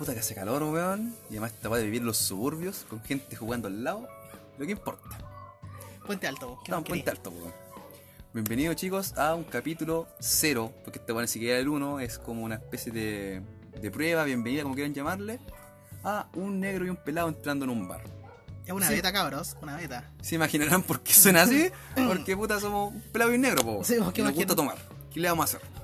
Puta que hace calor, weón. Y además esta weá de vivir en los suburbios con gente jugando al lado. Lo que importa. Puente Alto, vos, ¿qué No, un puente alto, weón. Bienvenidos chicos a un capítulo cero, porque este weón ni siquiera el 1, es como una especie de, de prueba, bienvenida, como quieran llamarle, a un negro y un pelado entrando en un bar. Es una Sí. beta, cabros, una beta. ¿Se imaginarán por qué suena así? Porque puta somos un pelado y un negro, po. Sí, ¿qué y nos gusta tomar. ¿Qué le vamos a hacer?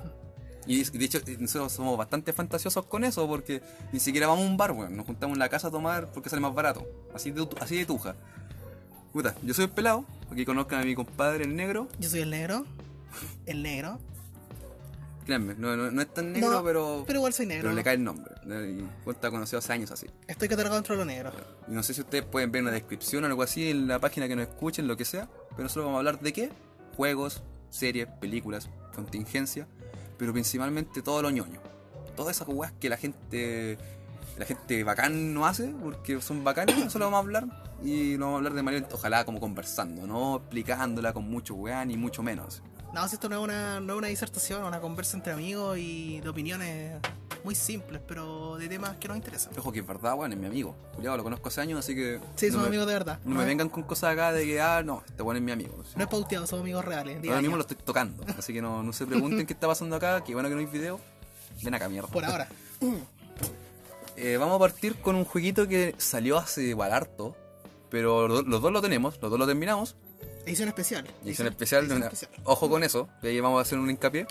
Y de hecho, nosotros somos bastante fantasiosos con eso porque ni siquiera vamos a un bar, weón. Nos juntamos en la casa a tomar porque sale más barato. Así de, así de tuja. Puta, yo soy el pelado, aquí conozcan a mi compadre el negro. Yo soy el negro. El negro. Créanme, no, no, no es tan negro, No, pero, Pero igual soy negro. pero le cae el nombre. Y cuenta conocido hace años así. Estoy catalogado dentro de lo negro. Y no sé si ustedes pueden ver una descripción o algo así en la página que nos escuchen, lo que sea. Pero nosotros vamos a hablar de qué? Juegos, series, películas, contingencia. Pero principalmente todo lo ñoño. Todas esas weas que la gente. La gente bacán no hace, porque son bacanas, eso lo vamos a hablar. Y lo vamos a hablar de manera, ojalá como conversando, no explicándola con mucho weá ni mucho menos. No, si esto no es una, no es una disertación, una conversa entre amigos y de opiniones muy simples, pero de temas que nos interesan. Ojo que es verdad, weón, es mi amigo. Juliado lo conozco hace años, así que. Sí, no somos me- amigos de verdad. No me es- vengan con cosas acá de que, ah, no, este weón es mi amigo. No es pauteado, somos amigos reales. Ahora mismo lo estoy tocando, así que no, no se pregunten qué está pasando acá, que bueno que no hay video. Ven acá, mierda. Por ahora. Eh, vamos a partir con un jueguito que salió hace igual harto, pero los dos lo tenemos, los dos lo terminamos. Edición especial. Edición especial, edición una- especial. ojo con eso, que ahí vamos a hacer un hincapié.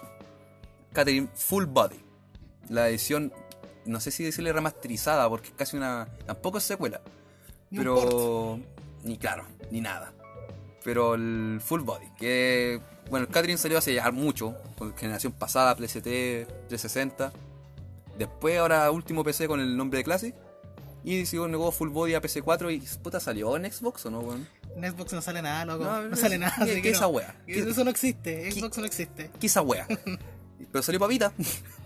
Catherine Full Body. La edición, no sé si decirle remasterizada, porque es casi una. Tampoco es secuela. Pero. Ni claro, ni nada. Pero el Full Body, que. Bueno, el Catherine salió hace ya mucho, con generación pasada, PlayStation 360. Después, ahora último PC con el nombre de Classic. Y siguió luego Full Body a PC4 y puta salió en Xbox o no, weón. En Xbox no sale nada, loco. No, No, no, sale ¿qué- nada. qué así que esa no. wea? ¿Qué- Eso no existe. Xbox no existe. ¿Qué esa wea? Pero salió para Vita.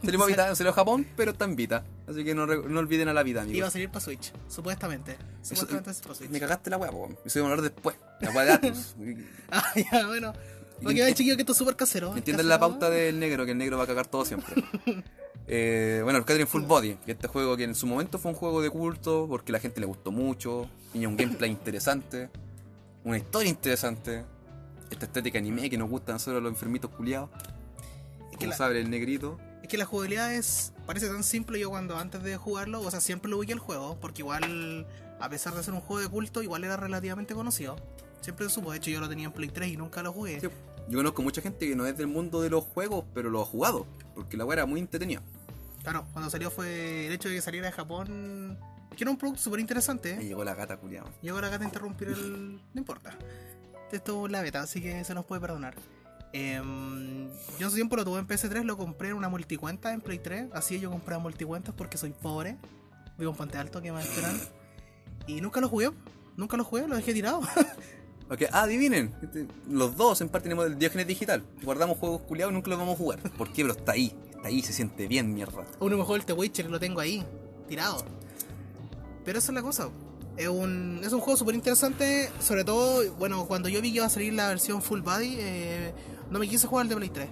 Salió para Vita, salió a Japón, pero está en Vita. Así que no, no olviden a la vida, amigos. Iba a salir para Switch, supuestamente. Supuestamente es para Switch. Me cagaste la wea, po. Eso iba a hablar después. La wea de Atlus. Ah, ya, bueno. Porque vean, chiquillos, que esto es súper casero. Entienden la pauta del negro, que el negro va a cagar todo siempre. Eh, bueno, el Catherine Full Body, que este juego que en su momento fue un juego de culto, porque la gente le gustó mucho, tenía un gameplay interesante, una historia interesante, esta estética anime que nos gusta a nosotros los enfermitos culiados, Es que, como la, sabe el negrito. es que la jugabilidad es parece tan simple. Yo, cuando antes de jugarlo, o sea, siempre lo ubiqué el juego. Porque igual, a pesar de ser un juego de culto, igual era relativamente conocido. Siempre lo supo. De hecho, yo lo tenía en Play 3 y nunca lo jugué. Sí, Yo conozco mucha gente que no es del mundo de los juegos, pero lo ha jugado, porque la wea era muy entretenida. Claro, cuando salió fue el hecho de que saliera de Japón. Que era un producto súper interesante. Me ¿eh? llegó la gata culiada. Llegó acá a interrumpir el. No importa. Esto es la beta, así que se nos puede perdonar. Em, yo en su tiempo lo tuve en PS3, lo compré en una multicuenta en Play 3. Así yo compraba multicuentas porque soy pobre. Vivo en Puente Alto, que más esperan. Y nunca lo jugué. Nunca lo jugué, lo dejé tirado. Ok, ah, adivinen, los dos en parte tenemos el Diógenes digital. Guardamos juegos culiados y nunca los vamos a jugar. ¿Por qué? Pero está ahí, está ahí, se siente bien, mierda. Uno mejor el The Witcher, lo tengo ahí, tirado. Pero esa es la cosa. Es un, es un juego súper interesante. Sobre todo, bueno, cuando yo vi que iba a salir la versión Full Body, eh, no me quise jugar el de Play 3.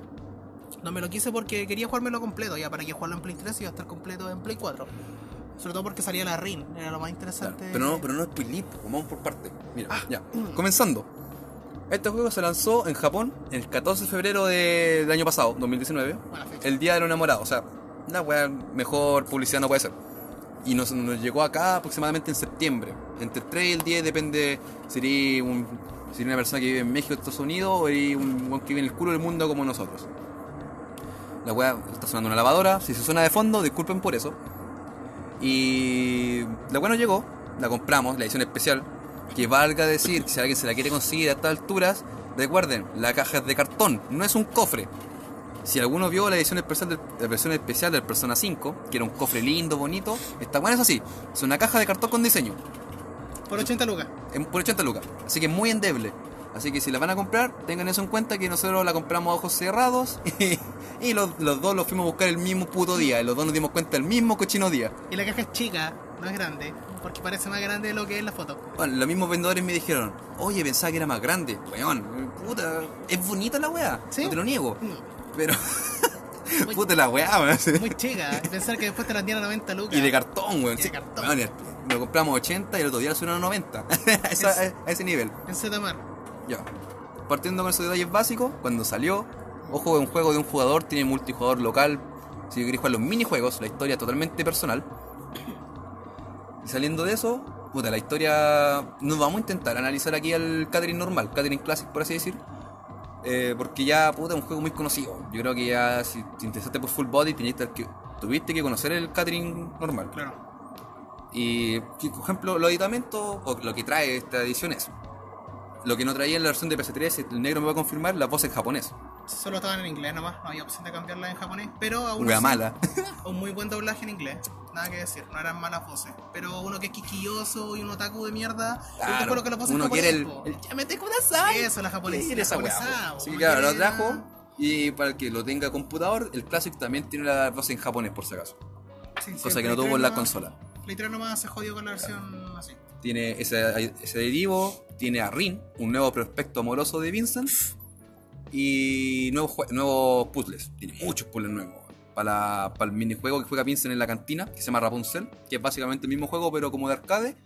No me lo quise porque quería jugármelo completo. Ya para que jugarlo en Play 3 iba a estar completo en Play 4. Sobre todo porque salía la RIN, era lo más Claro, interesante. pero no, pero no es spoiler, vamos por parte. Mira, Ah. ya. Comenzando. Este juego se lanzó en Japón el 14 de febrero de- del año pasado, 2019. Buena fecha. El día de los enamorados. O sea, la weá mejor publicidad no puede ser. Y nos, llegó acá aproximadamente en septiembre. Entre el 3 y el 10 depende si eres un, una persona que vive en México, Estados Unidos, o un weón que vive en el culo del mundo como nosotros. La weá está sonando una lavadora. Si se suena de fondo, disculpen por eso. Y la weá nos llegó, la compramos, la edición especial. Que valga decir, si alguien se la quiere conseguir a estas alturas, recuerden, la caja es de cartón, no es un cofre. Si alguno vio la edición especial del, la versión especial del Persona 5, que era un cofre lindo, bonito, está bueno, eso sí, es una caja de cartón con diseño, Por 80 lucas. en- por 80 lucas, así que es muy endeble. Así que si la van a comprar, tengan eso en cuenta que nosotros la compramos a ojos cerrados y, y los, los dos los fuimos a buscar el mismo puto día, y los dos nos dimos cuenta el mismo cochino día. Y la caja es chica, no es grande. Porque parece más grande de lo que es la foto. Bueno, los mismos vendedores me dijeron, oye, pensaba que era más grande. Weón, puta, es bonita la weá, ¿Sí? no te lo niego. No. Pero, Muy- Puta la weá, weón. Muy chica. Pensar que después te la vendían a 90 lucas. Y de cartón, weón. De cartón. Weón, lo compramos 80 y el otro día lo subieron a 90. a, esa- a ese nivel. En Zetamar. Ya. Partiendo con esos detalles básicos, cuando salió, ojo, es un juego de un jugador, tiene multijugador local. Si queréis jugar los minijuegos, la historia es totalmente personal. Y saliendo de eso, puta, la historia. Nos vamos a intentar analizar aquí al Catherine normal, Catherine Classic, por así decir. Eh, porque ya, puta, es un juego muy conocido. Yo creo que ya, si te interesaste por Full Body, tenías que, tuviste que conocer el Catherine normal. Claro. Y, por ejemplo, los aditamentos, o lo que trae esta edición es. Lo que no traía en la versión de PS3, el negro me va a confirmar, la voz en japonés. Solo estaban en inglés nomás. No había opción de cambiarla en japonés. Pero aún Wea así, mala. Un muy buen doblaje en inglés. Nada que decir. No eran malas voces. Pero uno que es quisquilloso y un otaku de mierda. Claro, creo que las voces uno quiere el, el Kudasai. Eso, la japonesa. La po. Sí, Uno claro, lo trajo. Y para el que lo tenga computador, el Classic también tiene la voz en japonés, por si acaso. Sí, Cosa que no tuvo 3 en la consola. 3 nomás se jodió con la versión así. Tiene ese, ese aditivo, tiene a Rin, un nuevo prospecto amoroso de Vincent. Y nuevos, nuevos puzzles. Tiene muchos puzzles nuevos. Para, para el minijuego que juega Vincent en la cantina, que se llama Rapunzel, que es básicamente el mismo juego, pero como de arcade.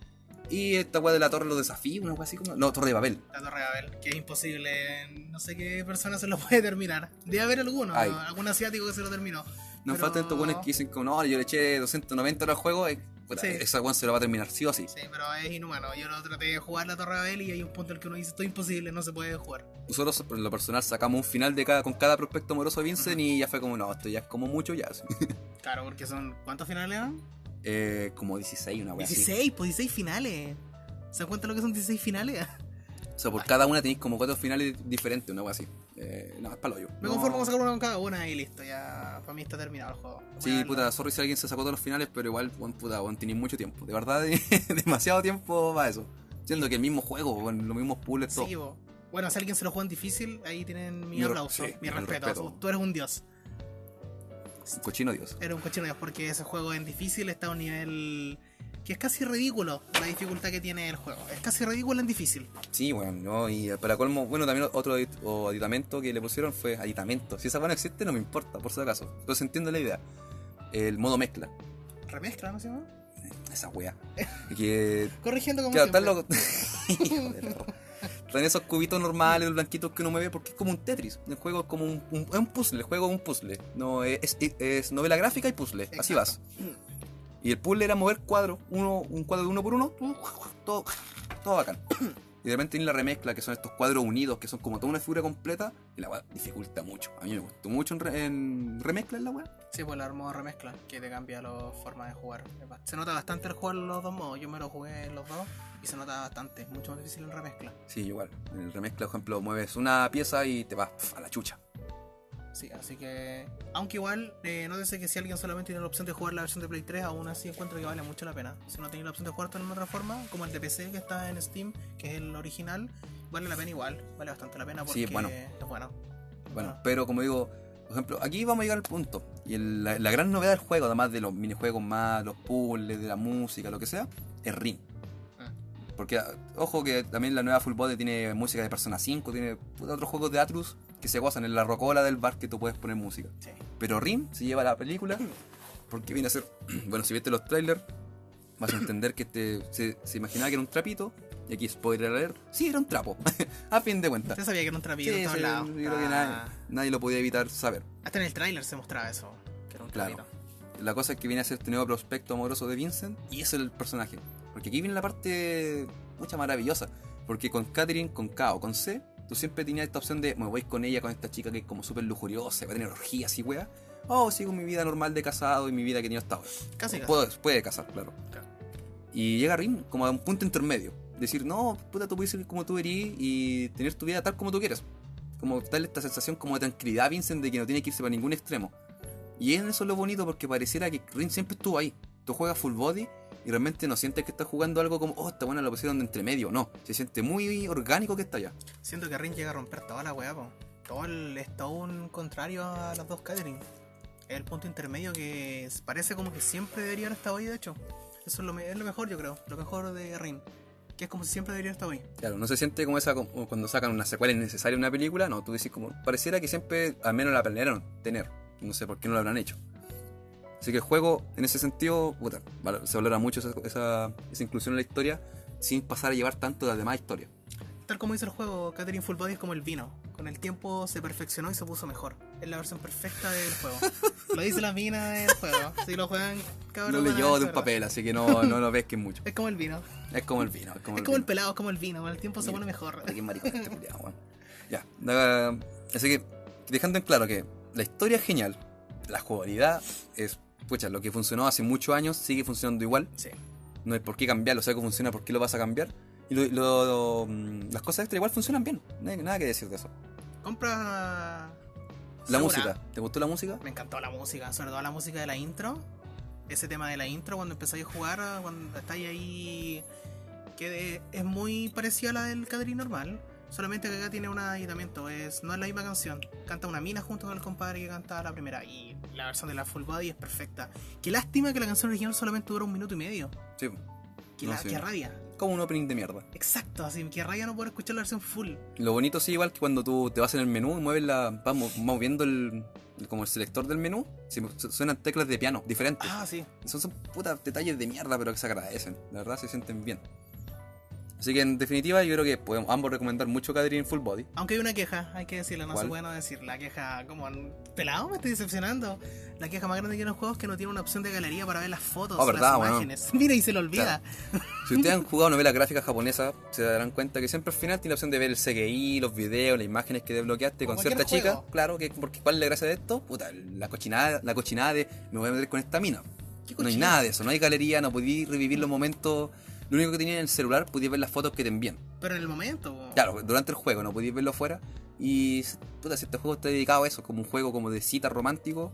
Y esta weá de la torre de los desafíos, una weá así como. No, Torre de Babel. La Torre de Babel, que es imposible. No sé qué persona se lo puede terminar. Debe haber alguno, Ay. algún asiático que se lo terminó. Nos Pero- faltan estos buenos que dicen como, no, yo le eché 290 horas al juego, y, puta, Sí. esa weón se lo va a terminar sí o sí. Sí, pero es inhumano. Yo lo traté de jugar la Torre de Babel y hay un punto en el que uno dice esto es imposible, no se puede jugar. Nosotros, en lo personal, sacamos un final de cada, con cada prospecto amoroso de Vincent y ya fue como, no, esto ya es como mucho ya. Claro, porque son. ¿Cuántos finales eran? Eh, como 16, una weá así. 16, pues 16 finales. ¿Se dan cuenta lo que son 16 finales? O sea, por cada una tenéis como cuatro finales diferentes, una weá así. Eh, no, es palo yo. Me No. conformo con sacar una con cada una y listo. Ya, para mí está terminado el juego. Voy Sí, puta, sorry si alguien se sacó todos los finales, pero igual, weón, puta, weón, tenéis mucho tiempo. De verdad, demasiado tiempo para eso. Siendo que el mismo juego, weón, los mismos puzzles, todo. Sí, bo. Bueno, si alguien se lo juega en difícil, ahí tienen mi, aplauso, sí, mi respeto. respeto. Tú eres un dios. Un cochino Dios. Eres un cochino dios porque ese juego en difícil está a un nivel que es casi ridículo la dificultad que tiene el juego. Es casi ridículo en difícil. Sí, bueno, ¿no? y para colmo, bueno, también otro adit- o aditamento que le pusieron fue aditamento. Si esa bueno existe, no me importa, por si acaso. Entonces entiendo la idea. El modo mezcla. Remezcla, ¿no se llama? Esa wea. que. Corrigiendo como Claro, están los. Están esos cubitos normales, los blanquitos que uno mueve, porque es como un Tetris. El juego es como un, un- es un puzzle, el juego es un puzzle. No, es, es- es novela gráfica y puzzle. Así vas. Y el puzzle era mover cuadros, uno, un cuadro de uno por uno, todo, todo bacán. Y de repente tiene la remezcla, que son estos cuadros unidos, que son como toda una figura completa, y la weá dificulta mucho. A mí me gustó mucho en, re- en remezcla en la weá. Sí, pues el modo remezcla, que te cambia la forma de jugar. Se nota bastante el jugar los dos modos. Yo me lo jugué en los dos y se nota bastante. Mucho más difícil en remezcla. Sí, igual. En el remezcla, por ejemplo, mueves una pieza y te vas a la chucha. Sí, así que. Aunque igual, eh, nótese que si alguien solamente tiene la opción de jugar la versión de Play 3, aún así encuentro que vale mucho la pena. Si no tiene la opción de jugar en otra forma, como el de PC que está en Steam, que es el original, vale la pena igual. Vale bastante la pena porque Sí, bueno. es bueno. Bueno, pero como digo, por ejemplo, aquí vamos a llegar al punto. Y el- la, la gran novedad del juego, además de los minijuegos más, los puzzles, de la música, lo que sea, es Ring. Ah. Porque, ojo que también la nueva Full Body tiene música de Persona 5, tiene otros juegos de Atlus que se gozan en la rocola del bar que tú puedes poner música. Sí. Pero Rim se lleva la película porque viene a ser. Bueno, si viste los trailers, vas a entender que este, se, se imaginaba que era un trapito. Y aquí, spoiler alert, sí, era un trapo. a fin de cuentas. Usted sabía que era un trapillo Sí, en todos sí, lados. yo creo que Ah, nadie, nadie lo podía evitar saber. Hasta en el tráiler se mostraba eso. Que era un Claro. trapito. La cosa es que viene a ser este nuevo prospecto amoroso de Vincent y es el personaje. Porque aquí viene la parte mucha maravillosa. Porque con Catherine, con K o con C, tú siempre tenías esta opción de me voy con ella, con esta chica que es como súper lujuriosa, va a tener orgías y wea. O sigo mi vida normal de casado y mi vida que he tenido hasta ahora. Casi. Puedo, puede casar, claro. Claro. Y llega Rin como a un punto intermedio. Decir, no, puta, tú puedes ser como tú eres y tener tu vida tal como tú quieres. Como darle esta sensación como de tranquilidad a Vincent de que no tiene que irse para ningún extremo. Y en eso es lo bonito porque pareciera que Rin siempre estuvo ahí. Tú juegas full body y realmente no sientes que estás jugando algo como, oh, esta buena lo pusieron de entre medio. No, se siente muy orgánico que está allá. Siento que Rin llega a romper toda la weá, po. Todo el, es todo un contrario a las dos Catherine. Es el punto intermedio que parece como que siempre debería haber estado ahí, de hecho. Eso es lo, es lo mejor, yo creo. Lo mejor de Rin. Que es como si siempre debería estado ahí. Claro, no se siente como esa como cuando sacan una secuela innecesaria en una película. No, tú decís como, pareciera que siempre al menos la planearon tener. no sé por qué no lo habrán hecho. Así que el juego, en ese sentido, puta, se valora mucho esa, esa, esa inclusión en la historia sin pasar a llevar tanto de la demás historia. Tal como dice el juego, Catherine Full Body es como el vino. Con el tiempo se perfeccionó y se puso mejor. Es la versión perfecta del juego. lo dice la mina del juego. Si lo juegan, cabrón. A leyó de que un papel, así que no, no lo pesquen mucho. verdad. Es como el vino. Es como el vino. Es como Es el, como el vino. pelado, es como el vino. Con el tiempo se Mira. pone mejor. Qué maricón este. Ya. Así que, dejando en claro que la historia es genial, la jugabilidad es, pucha, lo que funcionó hace muchos años sigue funcionando igual. Sí. No hay por qué cambiarlo, o sea, cómo funciona, por qué lo vas a cambiar. Y lo- lo- lo, mm, las cosas extra igual funcionan bien. No hay nada que decir de eso. Compra. La Segura. música, ¿te gustó la música? Me encantó la música, sobre todo la música de la intro. Ese tema de la intro, cuando empezáis a jugar, cuando estáis ahí, que es muy parecida a la del Catherine normal. Solamente que acá tiene un aditamento, es, no es la misma canción. Canta una mina junto con el compadre que cantaba la primera. Y la versión de la Full Body es perfecta. Qué lástima que la canción original solamente dura un minuto y medio. Sí. Qué, No, la- sí. qué rabia. Como un opening de mierda. Exacto, así que rabia no poder escuchar la versión full. Lo bonito sí, igual que cuando tú te vas en el menú y mueves la. vas mo- moviendo el. como el selector del menú, su- suenan teclas de piano diferentes. Ah, sí. Son, son putas detalles de mierda, pero que se agradecen. La verdad se sienten bien. Así que en definitiva, yo creo que podemos ambos recomendar mucho Catherine Full Body. Aunque hay una queja, hay que decirla, no ¿Cuál? se puede no decir. La queja, como pelado, me estoy decepcionando. La queja más grande que tiene el juego es que no tiene una opción de galería para ver las fotos, Oh, verdad, las imágenes. Mira, y se lo olvida. Si ustedes han jugado novelas gráficas japonesas, se darán cuenta que siempre al final tiene la opción de ver el CGI, los videos, las imágenes que desbloqueaste con cierta chica. Claro, que porque ¿cuál es la gracia de esto? Puta, la cochinada, la cochinada de me voy a meter con esta mina. ¿Qué No hay nada de eso, no hay galería, no podí revivir los momentos. Lo único que tenía en el celular, podías ver las fotos que te envían. Pero en el momento. Claro, durante el juego, no podías verlo afuera. Y, puta, si este juego está dedicado a eso, como un juego como de cita romántico,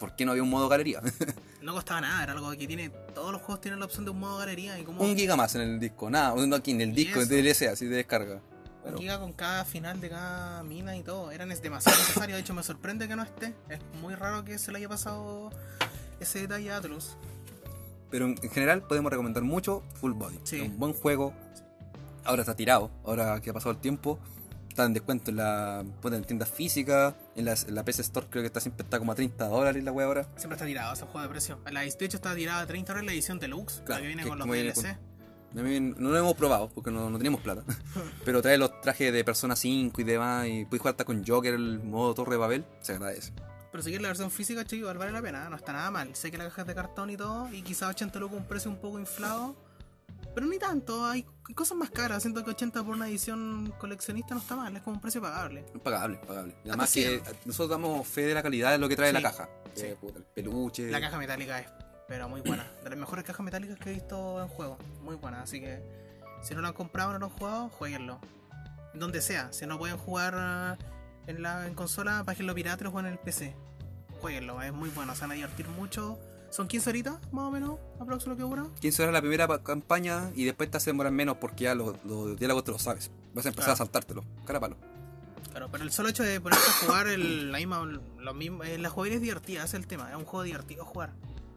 ¿por qué no había un modo galería? no costaba nada, era algo que tiene. Todos los juegos tienen la opción de un modo galería y como un giga más en el disco, nada, no aquí en el disco, en. DLC, así de descarga. un Pero- giga con cada final de cada mina y todo. Era ne- demasiado necesario, de hecho me sorprende que no esté. Es muy raro que se le haya pasado ese detalle a Atlus. Pero en en general podemos recomendar mucho Full Body. Sí. Es un buen juego. Ahora está tirado, ahora que ha pasado el tiempo. Está en descuento en la puta, en tiendas físicas. En, las- en la PC Store creo que está siempre está como a 30 dólares la wea ahora. Siempre está tirado ese juego de precio. La, de hecho está tirada a 30 horas la edición deluxe, la Claro, que viene que con los DLC. A mí no lo hemos probado porque no, no teníamos plata. Pero trae los trajes de Persona 5 y demás. Y puedes jugar hasta con Joker, el modo Torre de Babel. Se agradece. Pero si la versión física, chico, igual vale la pena, no está nada mal. Sé que la caja es de cartón y todo, y quizás 80 lucas un precio un poco inflado. Pero ni tanto, hay cosas más caras. Siento que 80 por una edición coleccionista no está mal, es como un precio pagable. Pagable, pagable. Además que nosotros damos fe de la calidad de lo que trae Sí, la caja. sí. Eh, puta, el peluche. La caja metálica es, pero muy buena. De las mejores cajas metálicas que he visto en juego. Muy buena, así que si no lo han comprado o no lo han jugado, jueguenlo. Donde sea, si no pueden jugar eh, en la en consola, bájenlo pirata o en el PC. Jueguenlo, es muy bueno, se van a divertir mucho. Son 15 horitas, más o menos, aproximadamente lo que dura. 15 horas la primera pa- campaña y después te hacen demorar menos porque ya los, los diálogos te los sabes. Vas a empezar Claro. a saltártelo. Cara a palo. Claro, pero el solo hecho de ponerte a jugar el, la misma, lo mismo, eh, la jugabilidad es divertida, ese es el tema, es un juego divertido jugar.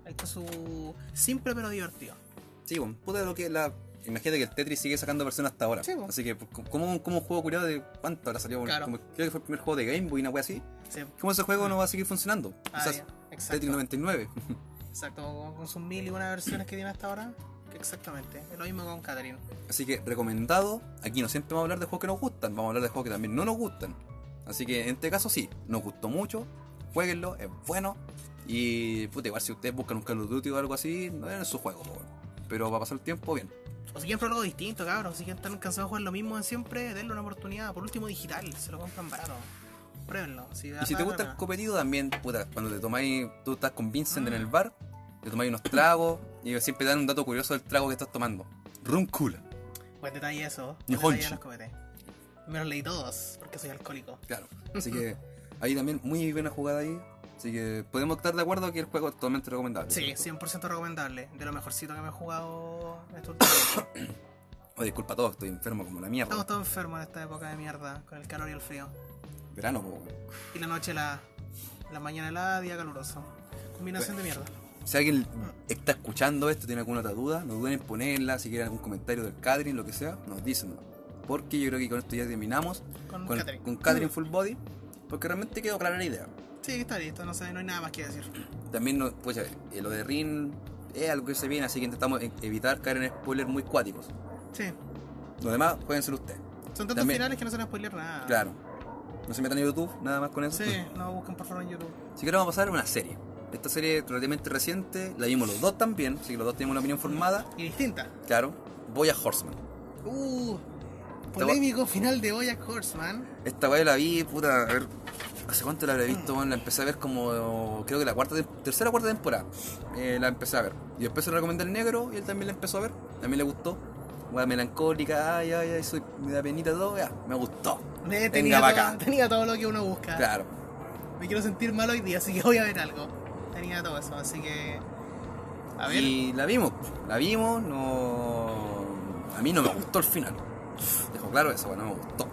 Ahí está su simple pero divertido. Sí, bueno, puta lo que la. Imagínate que el Tetris sigue sacando versiones hasta ahora. Sí, po. Así que, pues, como, como un juego curioso de cuánto habrá salido. Claro. Como- creo que fue el primer juego de Game Boy, una wea así. Sí. ¿Cómo ese juego no va a seguir funcionando? Ah, Quizás. Tetris 99. Exacto, con, sus mil y una versiones que tiene hasta ahora. Exactamente, es lo mismo con Catherine. Así que recomendado. Aquí no siempre vamos a hablar de juegos que nos gustan, vamos a hablar de juegos que también no nos gustan. Así que en este caso sí, nos gustó mucho. Jueguenlo, es bueno. Y puta, igual si ustedes buscan un Call of Duty o algo así, no es su juego, pero va a pasar el tiempo bien. O si quieren probar algo distinto, cabrón. Si quieren estar cansados de jugar lo mismo de siempre, denle una oportunidad. Por último, digital, se lo compran barato. Pruébenlo. Si Y si te gusta el pena. competido también, puta, cuando te tomáis, tú estás con Vincent en el bar, te tomáis unos tragos y siempre dan un dato curioso del trago que estás tomando. Rum Kula. Buen detalle eso. Buen detalle de los. Me los leí todos, porque soy alcohólico. Claro. Así que ahí también muy buena jugada ahí. Así que podemos estar de acuerdo que el juego es totalmente recomendable. Sí, ¿cierto? 100% recomendable. De lo mejorcito que me he jugado último tiempo. Oh, disculpa todo, estoy enfermo como la mierda. Estamos todos enfermos en esta época de mierda, con el calor y el frío. Verano, po. Y la noche la, la mañana helada, día caluroso. Combinación de mierda. Si alguien está escuchando esto, tiene alguna otra duda, no duden en ponerla, si quieren algún comentario del Catherine, lo que sea, nos dicen. Porque yo creo que con esto ya terminamos Con con, Catherine. con Catherine Full Body, porque realmente quedó clara la idea. Sí, está listo, no sé, no hay nada más que decir. También, no, pues, eh, lo de Rin es algo que se viene, así que intentamos e- evitar caer en spoilers muy cuáticos. Sí. Los demás, ser ustedes. Son tantos También- finales que no se van a spoiler nada. Claro. No se metan en YouTube, nada más con eso. Sí, no busquen por favor en YouTube. Así que vamos a pasar a una serie. Esta serie es relativamente reciente, la vimos los dos también, así que los dos tenemos una opinión formada. Y distinta. Claro, Boya Horseman. Uh, polémico final de Boyack Horseman. Esta weá la vi, puta, a ver, ¿hace cuánto la habré visto? la empecé a ver como, creo que la cuarta, tercera o cuarta temporada. Eh, la empecé a ver. Y después se la recomendé al negro y él también la empezó a ver. También le gustó. Melancólica, ay, ay, ay, soy, me da penita todo, ya, me gustó. Venga tenía, pa' todo, acá. tenía todo lo que uno busca. Claro. Me quiero sentir mal hoy día, así que voy a ver algo. Tenía todo eso, así que. A ver. Y la vimos, la vimos, no... A mí no me gustó el final. Dejo claro eso, bueno, no me gustó.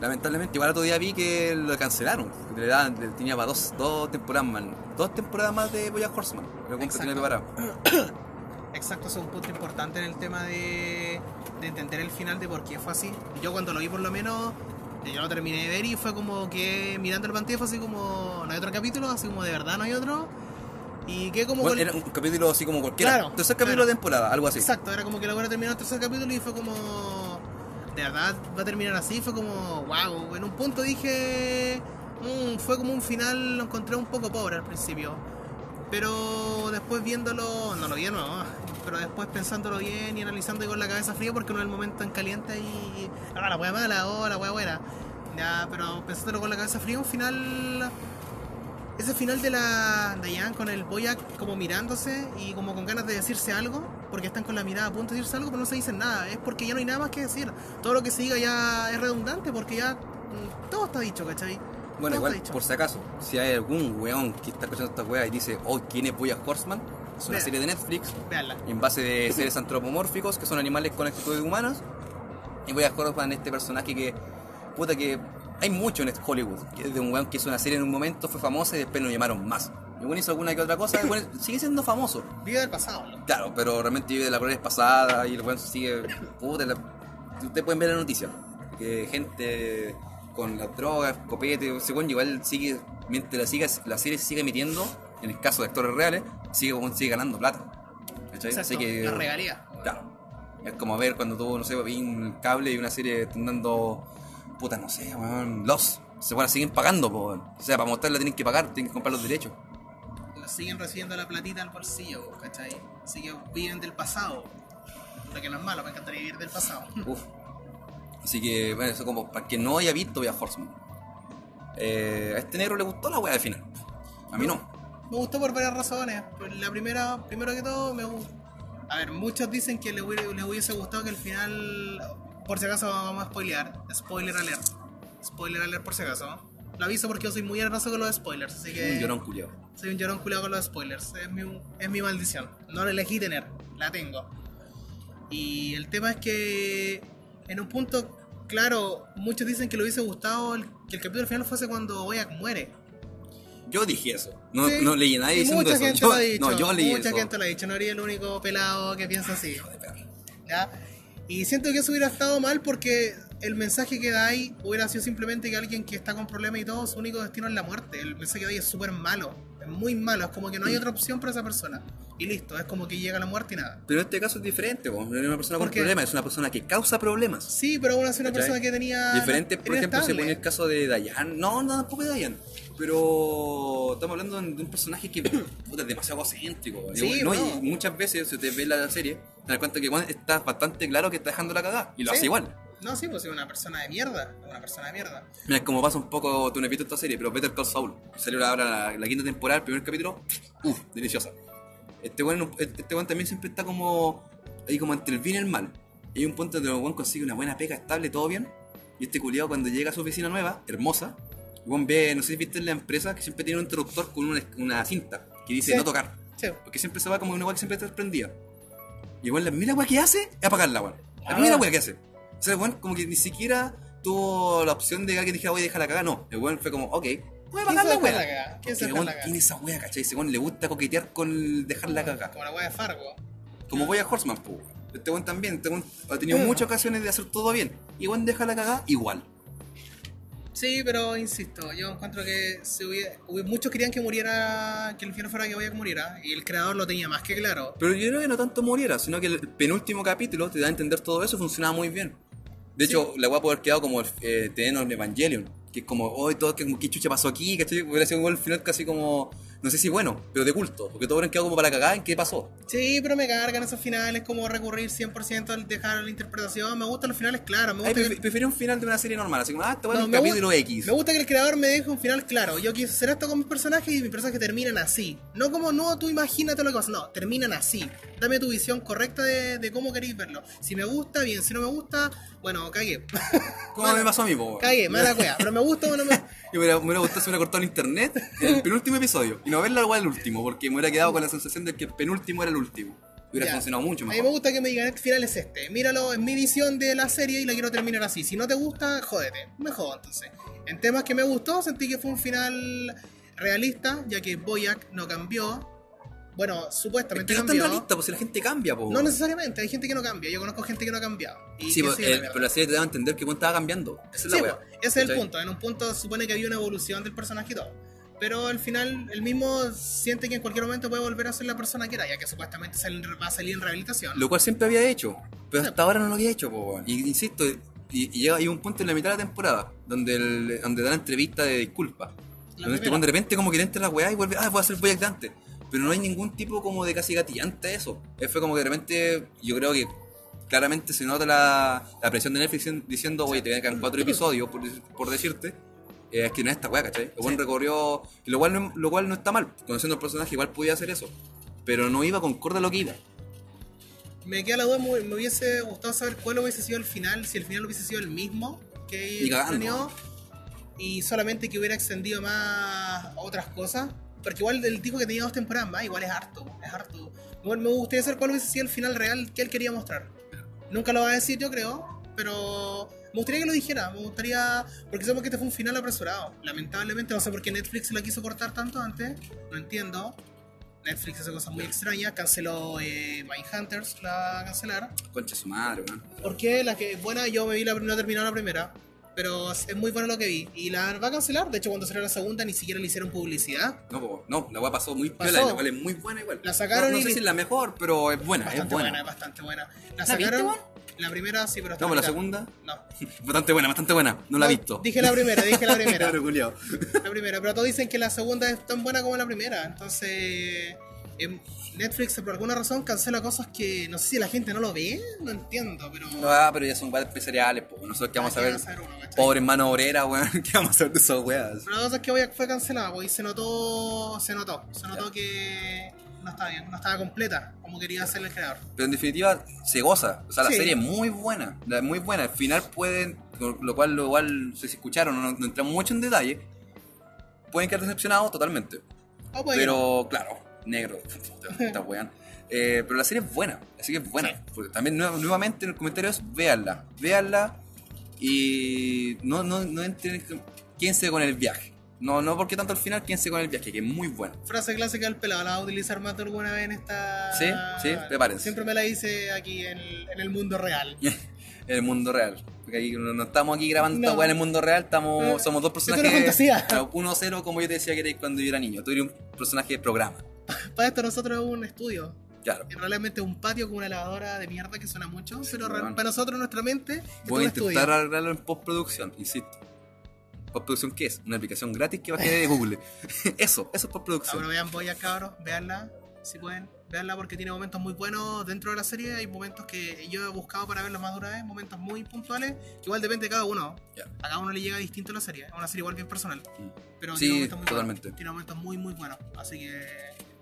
Lamentablemente, igual otro día vi que lo cancelaron. Le daban- le tenía para dos, dos temporadas más. Dos temporadas más de Boya Horseman. Lo que tenía preparado. Exacto, eso es un punto importante en el tema de, de entender el final de por qué fue así. Yo cuando lo vi por lo menos, yo lo terminé de ver y fue como que mirando el pantalla fue así como, no hay otro capítulo, así como de verdad no hay otro. Y que como... Bueno, era un capítulo así como cualquiera. Claro, Tercer capítulo claro. de temporada, algo así. Exacto, era como que logra terminar el tercer capítulo y fue como... De verdad va a terminar así, fue como... Wow, en un punto dije... mm, fue como un final, lo encontré un poco pobre al principio. Pero después viéndolo, no lo vi nuevo, pero después pensándolo bien y analizando y con la cabeza fría porque no es el momento en caliente y... Ah, la wea mala, oh, la wea buena. Ya, pero pensándolo con la cabeza fría, un final... Ese final de la Diane con el Boyac como mirándose y como con ganas de decirse algo, porque están con la mirada a punto de decirse algo, pero no se dicen nada. Es porque ya no hay nada más que decir. Todo lo que se diga ya es redundante porque ya mm, todo está dicho, ¿cachai? Bueno, Todo igual, por si acaso, si hay algún weón que está escuchando esta wea y dice, oh, ¿quién es Boya Horseman? Es una serie de Netflix Veanla. en base de seres antropomórficos que son animales con actitudes humanas. Y voy a Horseman, este personaje que, puta, que hay mucho en Hollywood. Que es de un weón que hizo una serie en un momento, fue famosa y después lo llamaron más. Y bueno, hizo alguna que otra cosa, sigue siendo famoso. Vida del pasado. ¿no? Claro, pero realmente vive de la gloria pasada y el weón sigue. Puta, la- ustedes pueden ver la noticia. Que gente con las drogas, copete, ese weón igual sigue, mientras la, siga, la serie se sigue emitiendo, en el caso de actores reales, sigue, weón sigue ganando plata. ¿Cachai? Así que. la regalía. Claro. Es como ver cuando tú, no sé, vi un cable y una serie dando. Puta, no sé, weón. Los. Se van a siguen pagando, po, weón. O sea, para mostrarla tienen que pagar, tienen que comprar los derechos. Siguen recibiendo la platita al bolsillo, ¿cachai? Así que viven del pasado. Lo que no es malo, me encantaría vivir del pasado. Uf. Así que, bueno, eso como para quien no haya visto Via Horseman. Eh, a este negro le gustó la weá de final. A mí no. Me gustó por varias razones. La primera, primero que todo, me gustó. A ver, muchos dicen que le hubiese gustado que el final. Por si acaso vamos a spoilear. Spoiler alert. Spoiler alert por si acaso. Lo aviso porque yo soy muy hermoso con los spoilers, así que. Un llorón culiado. Soy un llorón culiado con los spoilers. Es mi, es mi maldición. No la elegí tener, la tengo. Y el tema es que en un punto, claro, muchos dicen que le hubiese gustado el- que el capítulo final fuese cuando Boyac muere. Yo dije eso. No, Sí, no leí nadie diciendo mucha eso. gente Yo- lo ha dicho. no, yo leí mucha eso. gente lo ha dicho. No haría el único pelado que piensa así. ¿ya? Y siento que eso hubiera estado mal porque el mensaje que da ahí hubiera sido simplemente que alguien que está con problemas y todo, su único destino es la muerte. El mensaje da ahí es súper malo. Es muy malo. Es como que no hay otra opción para esa persona. Y listo, es como que llega la muerte y nada. Pero en este caso es diferente, no es una persona con problemas, es una persona que causa problemas. Sí, pero aún así una ¿Cachai? persona que tenía. Diferente, por ejemplo, se pone el caso de Dayan. No, no, tampoco de Dayan. Pero estamos hablando de un personaje que puta, es demasiado egocéntrico. Sí, ¿no? no. Y muchas veces, si te ves la serie, te das cuenta que Juan está bastante claro que está dejando la cagada. Y lo Sí. hace igual. No, sí, pues es una persona de mierda. Una persona de mierda. Mira, es como pasa un poco, tú no visto esta serie, pero Better Call Saul. Salió ahora la, la quinta temporada, el primer capítulo. Uff, deliciosa. Este weón, este weón también siempre está como ahí como entre el bien y el mal. Y hay un punto donde el weón consigue una buena pega estable, todo bien. Y este culiado cuando llega a su oficina nueva, hermosa, el weón ve, no sé si viste en la empresa, que siempre tiene un interruptor con una, una cinta que dice Sí. no tocar. Sí. Porque siempre se va como una weá que siempre está prendida. Y igual la primera weá que hace es apagarla, weón. La Ah. primera weá que hace. O sea, el weón como que ni siquiera tuvo la opción de que alguien dijera, voy a dejar la cagada. No, el weón fue como, ok, voy a ¿Quién apagar se la? ¿Quién Porque se el weón tiene esa weá, ¿cachai? Ese weón le gusta coquetear con el dejar la cagada. Como la wea de Fargo. Como voy a Horseman, pues. Este weón también, este weón ha tenido muchas ocasiones de hacer todo bien. Y weón deja la cagada igual. Sí, pero insisto, yo encuentro que hubiera- hubi- muchos querían que muriera, que el infierno fuera que vaya que muriera, y el creador lo tenía más que claro. Pero yo creo que no tanto muriera, sino que el penúltimo capítulo te da a entender todo eso funcionaba muy bien. De hecho, la weá puede haber quedado como el eh, TN of Evangelion, que es como, hoy todo, que, ¿qué chucha pasó aquí? ¿Cachai? Hubiera sido igual el final casi como, no sé si bueno, pero de culto, porque todos hubieran quedado como para la cagada en qué pasó. Sí, pero me cargan esos finales, como recurrir 100% al dejar la interpretación. Me gustan los finales claros, me Ay, gusta pref- que... prefería un final de una serie normal, así como, ah, este va en No, un capítulo X. Me gusta que el creador me deje un final claro. Yo quise hacer esto con mis personajes y mis personajes terminan así. No como, no, tú imagínate lo que pasa. No, terminan así. Dame tu visión correcta de, de cómo queréis verlo. Si me gusta, bien. Si no me gusta, bueno, cagué. ¿Cómo me pasó a mí, po? cagué, mala cueva. Pero me gusta o no me... Yo me hubiera, me hubiera gustado si me hubiera cortado en internet en el penúltimo episodio y no verla igual el último, porque me hubiera quedado con la sensación de que el penúltimo era el último. Hubiera Ya. funcionado mucho A mí mejor. me gusta que me digan, el final es este. Míralo, es mi visión de la serie y la quiero terminar así. Si no te gusta, jódete. Me jodo entonces. En temas que me gustó, sentí que fue un final realista, ya que Boyac no cambió. Bueno, Es supuestamente que no es tan realista, pues si la gente cambia, po. No necesariamente, hay gente que no cambia. Yo conozco gente que no ha cambiado. Y Sí, pues, el- cambiando. pero la serie te da a entender que Juan estaba cambiando. Esa es la Sí, pues, ese es el punto. En un punto se supone que había una evolución del personaje y todo. Pero al final, él mismo siente que en cualquier momento puede volver a ser la persona que era, ya que supuestamente va a salir en rehabilitación. Lo cual siempre había hecho, pero Sí. hasta ahora no lo había hecho, po. Y insisto, y, y llega hay un punto en la mitad de la temporada donde, el- donde da la entrevista de disculpas. Este de repente como que le entra la weá y vuelve, ah, voy a hacer Boyac de antes. Pero no hay ningún tipo como de casi gatillante a eso. Fue como que de repente, yo creo que claramente se nota la, la presión de Netflix dicien- diciendo, oye, te quedan cuatro episodios, por, dec- por decirte. Eh, es que no es esta weá, ¿cachai? El buen Sí. recorrió, y lo cual, no, lo cual no está mal. Conociendo el personaje, igual podía hacer eso. Pero no iba concorde a lo que iba. Me queda la duda, me, me hubiese gustado saber cuál hubiese sido el final, si el final hubiese sido el mismo que cagando. planeó y solamente que hubiera extendido más otras cosas. Porque igual él dijo que tenía dos temporadas más, igual es harto, es harto. Bueno, me gustaría saber cuál hubiese sido el final real que él quería mostrar. Nunca lo va a decir, yo creo, pero me gustaría que lo dijera, me gustaría, porque sabemos que este fue un final apresurado. Lamentablemente, no sé por qué Netflix la quiso cortar tanto antes, no entiendo. Netflix hace cosas muy extrañas, canceló eh, Mindhunters, la va a cancelar. Concha su madre, weón. Porque la que buena, yo me vi la no he terminado la primera, pero es muy bueno lo que vi. Y la va a cancelar, de hecho cuando salió la segunda ni siquiera le hicieron publicidad. No, no, la weá pasó muy Pasó. piola, la cual es muy buena igual. La sacaron no, no y sé si es la mejor, pero es buena, Bastante es buena. buena, bastante buena. La ¿La viste, sacaron, weón? La primera sí, pero hasta No, pero la segunda, No. bastante buena, bastante buena. No la he visto. Dije la primera, dije la primera. Claro, culiao. la primera, pero todos dicen que la segunda es tan buena como la primera. Entonces, em, Netflix por alguna razón cancela cosas que no sé si la gente no lo ve, no entiendo, pero. Ah, pero ya son weas empresariales, po. Nosotros que vamos a ¿qué ver, pobres manos obreras, weón, ¿qué vamos a saber de esas weas? Pero la cosa es que fue cancelada, pues, y se notó, se notó, se notó que no estaba bien, no estaba completa como quería hacer el creador. Pero en definitiva, se goza. O sea, la Sí. serie es muy buena. Es muy buena. Al final pueden, lo cual, lo cual, no sé si escucharon, no, no entramos mucho en detalle, pueden quedar decepcionados totalmente. Oh, pues. Pero, claro, negro, está weón. Eh, pero la serie es buena, así que es buena. Sí. Porque también nueva- nuevamente en los comentarios, véanla, véanla y no, no, no entren, quédense con el viaje. No, no porque tanto al final, quédense con el viaje, que es muy bueno. Frase clásica del pelado, la va a utilizar más de alguna vez en esta. Sí, sí, prepárense. Siempre me la hice aquí en, en el mundo real. en el mundo real. Porque ahí no, no estamos aquí grabando esta weá en el mundo real, estamos, Eh, somos dos es personajes. una fantasía. Claro, 1-0, como yo te decía que eres cuando yo era niño. Tú eres un personaje de programa. Para esto nosotros es un estudio. Claro. Y realmente un patio con una lavadora de mierda que suena mucho, pero bueno. para nosotros, nuestra mente, Voy a es intentar estudio. arreglarlo en postproducción, insisto. ¿Postproducción qué es? Una aplicación gratis que bajé de Google. eso, eso es Ahora postproducción. vean Boya, cabros, veanla, si pueden, veanla porque tiene momentos muy buenos dentro de la serie. Hay momentos que yo he buscado para verlos más de una vez, momentos muy puntuales, que igual depende de cada uno. Ya. A cada uno le llega distinto la serie, es una serie igual bien personal. Pero Sí, tiene momentos muy totalmente. buenos. Tiene momentos muy, muy buenos. Así que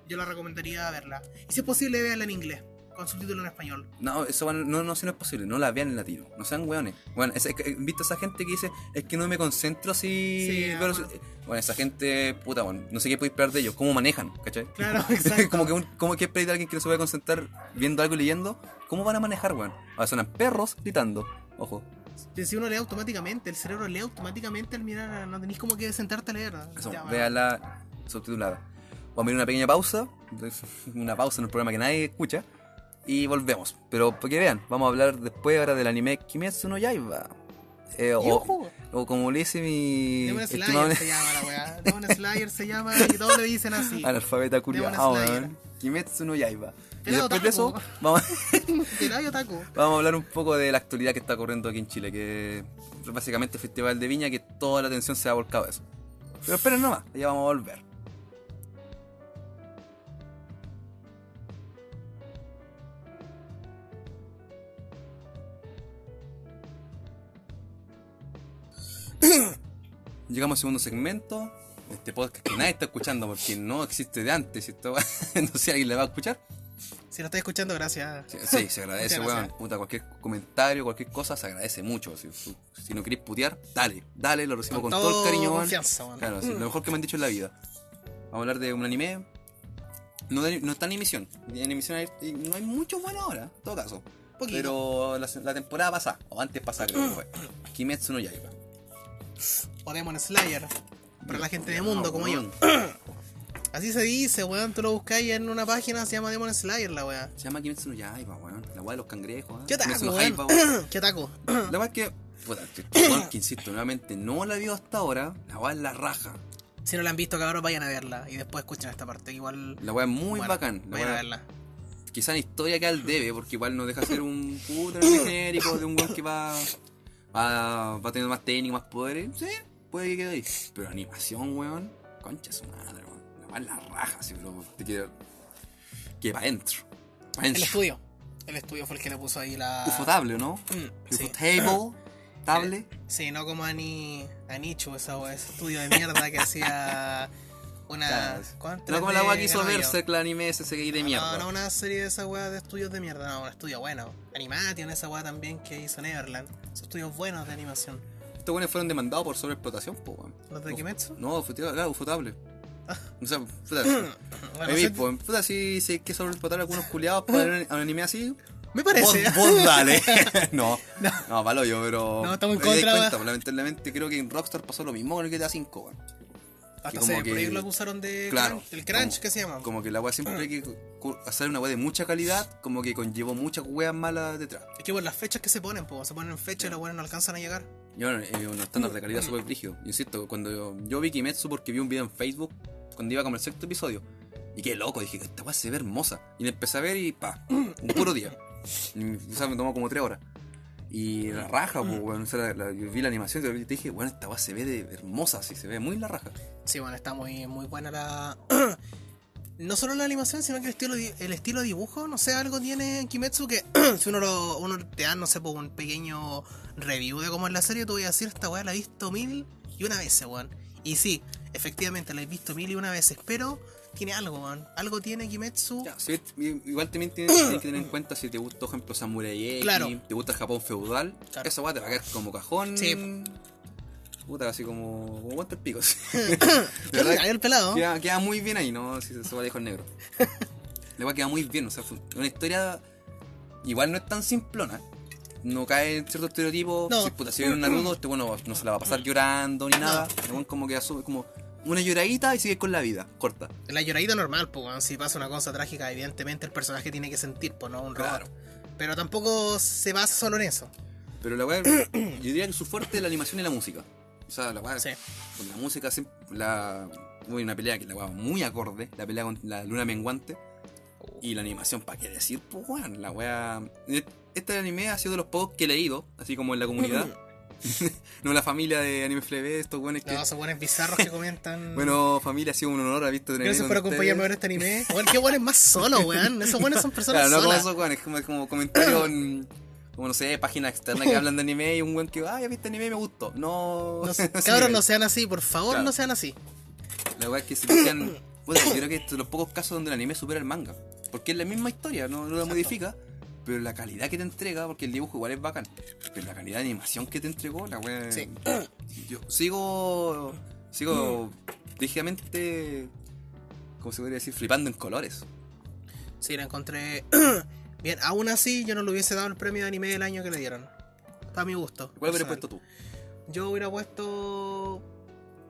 yo la recomendaría verla. Y si es posible, veanla en inglés, con subtítulos en español. No, eso bueno, no, no, si no es posible. No la vean en latino. No sean weones. Bueno, es, es he visto a esa gente que dice, es que no me concentro si... Sí, veo ah, los-". bueno. bueno, esa gente, puta, bueno, no sé qué podéis esperar de ellos. ¿Cómo manejan? ¿Cachai? Claro, exacto. como que un, como que esperar de alguien que no se puede concentrar viendo algo y leyendo. ¿Cómo van a manejar, weón? Ahora suenan perros gritando. Ojo. Si uno lee automáticamente, el cerebro lee automáticamente al mirar, no tenéis como que sentarte a leer. Eso, Ya, véala subtitulada. Vamos a ir una pequeña pausa. Una pausa en el programa que nadie escucha. Y volvemos. Pero para que vean, vamos a hablar después ahora del anime Kimetsu no Yaiba. Eh, o, como le dice mi Demon Slayer se llama la weá. Demon Slayer se llama y todos le dicen así. analfabeta weón. Kimetsu no Yaiba. Y después de eso, vamos, taco. vamos a hablar un poco de la actualidad que está ocurriendo aquí en Chile, que es básicamente el Festival de Viña, que toda la atención se ha volcado a eso. Pero esperen nomás, ya vamos a volver. Llegamos al segundo segmento este podcast que nadie está escuchando porque no existe de antes. esto no sé si alguien le va a escuchar. Si lo estás escuchando, gracias. Sí, sí, se agradece, weón. Puta, cualquier comentario, cualquier cosa se agradece mucho. Si, si no queréis putear, dale, dale, lo recibo con, Con todo, todo el cariño, weón. Claro, sí, lo mejor que me han dicho en la vida. Vamos a hablar de un anime. No, está en emisión. En emisión hay- no hay mucho bueno ahora, en todo caso. Poquito. Pero la, la temporada pasada, o antes pasada creo que fue. Kimetsu no Yaiba. O Demon Slayer. Para la gente de mundo como yo. Así se dice, weón. Tú lo buscáis en una página, se llama Demon Slayer, la weá. Se llama Kimetsu no Yaiba, weón. La weá de los cangrejos. ¿eh? ¿Qué taco, no weón? ¿Qué taco? La weá es que, puta, que, weón, que insisto, nuevamente no la vio hasta ahora. La weá es la raja. Si no la han visto, cabrón, vayan a verla. Y después escuchen esta parte. Igual. La weá es muy bueno, bacán. La Vayan a verla. quizá en historia que al debe, porque igual no deja de ser un puto genérico de un weón que va, va, va teniendo más técnica, más poderes. Sí, puede que quede ahí. Pero animación, weón, concha su madre, weón. La es la raja, así, pero te queda. Que pa' adentro. Pa' El estudio. El estudio fue el que le puso ahí la. Ufotable, ¿no? Mm, sí. Table. Sí, no como Ani, Anichu, ese estudio de mierda que hacía una. Claro. No como la weá que 3D hizo. Berserk, la anime ese que de mierda. No, no una serie de esa weá de estudios de mierda, no, un estudio bueno. Animation, esa weá también que hizo Neverland. Esos estudios buenos de animación. Estos weones fueron demandados por sobreexplotación, po, weón. ¿Los de Kimetsu? No, claro, ufotable. O sea, puta, Bueno, Ahí sé- mismo, puta, si, si hay que sobreexplotar a algunos culiados para un anime así. me parece. Vos, vos dale. no, no, palo yo, pero. No, estamos en contra, cuenta, weón. lamentablemente creo que en Rockstar pasó lo mismo con el GTA 5, weón. Hasta como se que- por ahí lo acusaron de Claro. crunch, el crunch como- que se llama. Como que la weá siempre hay que cu- hacer una weá de mucha calidad, como que conllevó muchas weas malas detrás. Es que por las fechas que se ponen, pues se ponen fechas y los buenos no alcanzan a llegar. Y bueno, eh, un estándar de calidad súper brígido. Insisto, cuando yo, yo vi Kimetsu porque vi un video en Facebook, cuando iba como el sexto episodio, y qué loco, dije, esta weá se ve hermosa. Y la empecé a ver y pa, un puro día. Y, o sea, me tomó como tres horas. Y la raja, pues, weón. O sea, la- la- yo vi la animación y te dije, bueno, esta weá se ve de hermosa, sí, se ve muy la raja. Sí, bueno, está muy, muy buena la. no solo la animación, sino que el estilo, el estilo de dibujo, no sé, algo tiene en Kimetsu que si uno, lo, uno te da, no sé, por un pequeño review de cómo es la serie, tú voy a decir, esta weá la he visto mil y una vez, weón. Y sí, efectivamente la he visto mil y una veces, pero tiene algo, weón. Algo tiene Kimetsu. Ya, sí, igual también tienes, tienes que tener en cuenta si te gusta, por ejemplo, Samurai X, Claro. te gusta el Japón feudal, Claro. esa weá te va a caer como cajón. Sí. Puta, así como, como guante el pico. así. ¿Qué De verdad hay el pelado? Queda, queda muy bien ahí, ¿no? Si se, se va a dejar negro. La weá queda muy bien, o sea, fue una historia igual no es tan simplona. No cae en ciertos estereotipos. No. Si, puta, si viene un Naruto, este bueno no se la va a pasar llorando ni nada. El weón como que asume como una lloradita y sigue con la vida, corta. La lloradita normal, pues. Si pasa una cosa trágica, evidentemente el personaje tiene que sentir, pues, no un robot. Claro. Pero tampoco se basa solo en eso. Pero la weá, yo diría que su fuerte es la animación y la música. O sea, la weá, Sí. con la música, la, hubo una pelea que la weá muy acorde, la pelea con la luna menguante. Y la animación, ¿para qué decir? Pues weón, la weá. Este anime ha sido de los pocos que he leído, así como en la comunidad. no la familia de Anime FLB, estos weones que. No, esos buenos bizarros que comentan. Bueno, familia, ha sido un honor haber visto Gracias por acompañarme a ver ustedes. este anime. Weón, qué buenos más solo, weón. Esos buenos son personas Claro, no como solas. esos weones, como, como comentarios en. Como no sé, páginas externas que hablan de anime y un weón que, ah, ya viste anime y me gustó. No. No sé, cabros, no sean así, por favor, Claro. no sean así. La weá es que se decían. Bueno, yo creo que estos son los pocos casos donde el anime supera el manga. Porque es la misma historia, no, no la modifica. Pero la calidad que te entrega, porque el dibujo igual es bacán. Pero la calidad de animación que te entregó, la weá. Sí. Yo sigo. Sigo. Rígidamente. ¿Cómo se podría decir? Flipando en colores. Sí, la encontré. Bien, aún así, yo no le hubiese dado el premio de anime del año que le dieron. Para mi gusto. ¿Cuál hubieras puesto tú? Yo hubiera puesto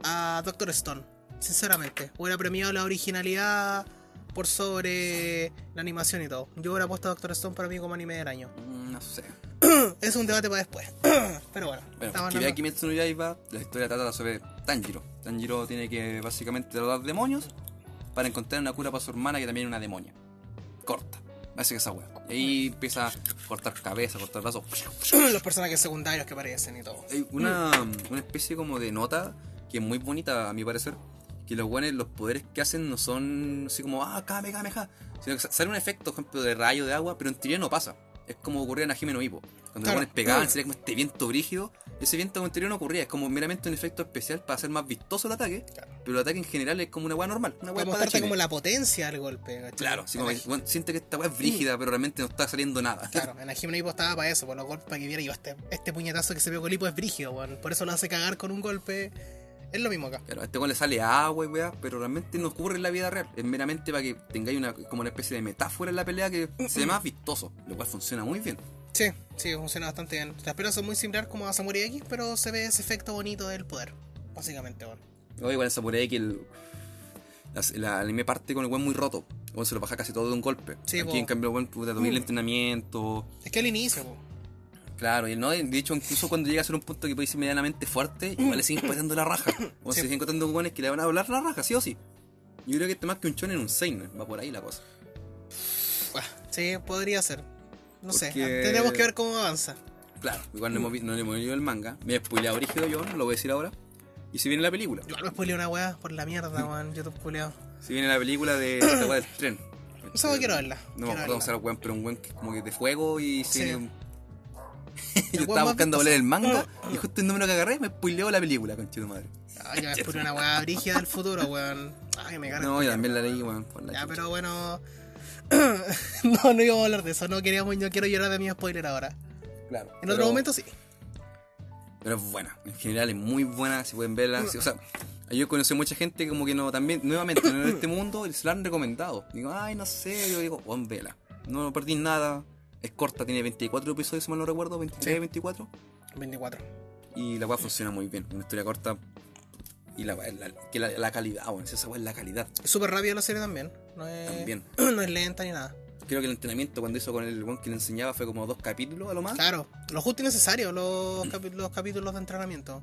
a Doctor Stone, sinceramente. Hubiera premiado la originalidad por sobre la animación y todo. Yo hubiera puesto a Doctor Stone para mí como anime del año. Mm, No sé. es un debate para después. Pero bueno, Bueno, que Kimetsu no Yaiba, la historia trata sobre Tanjiro. Tanjiro tiene que básicamente derrotar demonios para encontrar una cura para su hermana que también es una demonia. Corta. Así que esa wea. Y ahí empieza a cortar cabeza, cortar brazos. los personajes secundarios que aparecen y todo. Hay una, una especie como de nota que es muy bonita a mi parecer. Que los buenos, los poderes que hacen no son así como, ah, kame, ja. Sino que sa- sale un efecto, por ejemplo, de rayo de agua, pero en teoría no pasa. Es como ocurría en Ajime no Ippo. Cuando Claro. los buenos pegaban, sería como este viento brígido. Ese viento en teoría no ocurría, es como meramente un efecto especial para hacer más vistoso el ataque. Claro. Pero el ataque en general es como una weá normal. Una weá como la potencia del golpe. ¿cachai? Claro, así como bueno, siente que esta weá es brígida, pero realmente no está saliendo nada. Claro, en Ajime no Ippo estaba para eso, por los golpes para que viera yo este, este puñetazo que se pegó el hipo es brígido. Por eso lo hace cagar con un golpe. Es lo mismo acá. Claro, a este weón le sale agua y weá, pero realmente no ocurre en la vida real. Es meramente para que tengáis una, como una especie de metáfora en la pelea que se ve más vistoso, lo cual funciona muy bien. Sí, sí, funciona bastante bien. Las peleas son muy similares como a Samurai X, pero se ve ese efecto bonito del poder. Básicamente, weón. O igual en Samurai que el, la, anime parte con el weón muy roto. El weón se lo baja casi todo de un golpe. Sí, Aquí po. en cambio el weón puta, el entrenamiento. Es que al inicio, po. Claro, y no, de hecho incluso cuando llega a ser un punto que puede ser medianamente fuerte, igual le siguen pateando la raja. O Sí. se siguen encontrando weones que le van a hablar la raja, sí o sí. Yo creo que este más que un chon en un seinen, va por ahí la cosa. Sí, podría ser. No sé, tendremos que ver cómo avanza. Claro, igual no hemos, no le hemos leído el manga. Me he spoileado brígido yo, no lo voy a decir ahora. Y si viene la película. Yo me spoileo una weá por la mierda, weón. Yo te spoileo. Si viene la película de esta weá del tren. Weá quiero verla. No me quiero acuerdo cómo verla. se llama el weón, pero un weón que como que de fuego y Sí. se... El Yo estaba buscando leer el manga y justo el número que agarré me spoileó la película, conchito madre. Ay, yo me spoileo una weá brígida del futuro, weón. Ay, me carga. No, yo también la leí, weón. por Ya, pero bueno. no, no íbamos a hablar de eso. No queríamos, yo quiero llorar de mi spoiler ahora. Claro. En otro momento sí. Pero es buena, en general es muy buena, si pueden verla. si- O sea, yo conocí mucha gente como que no, también, nuevamente, no en este mundo, se la han recomendado. Digo, ay, no sé, yo digo, bueno, vela. No perdí nada, es corta, tiene 24 episodios, si mal no recuerdo, 23, Sí. 24. 24. Y la weá funciona muy bien, una historia corta. Y la, la, que la, la calidad, bueno, esa weá es la calidad. Es súper rápida la serie también. No es, También. no es lenta ni nada. Creo que el entrenamiento cuando hizo con el weón que le enseñaba fue como dos capítulos a lo más. Claro, lo justo y necesario los, capi- los capítulos de entrenamiento.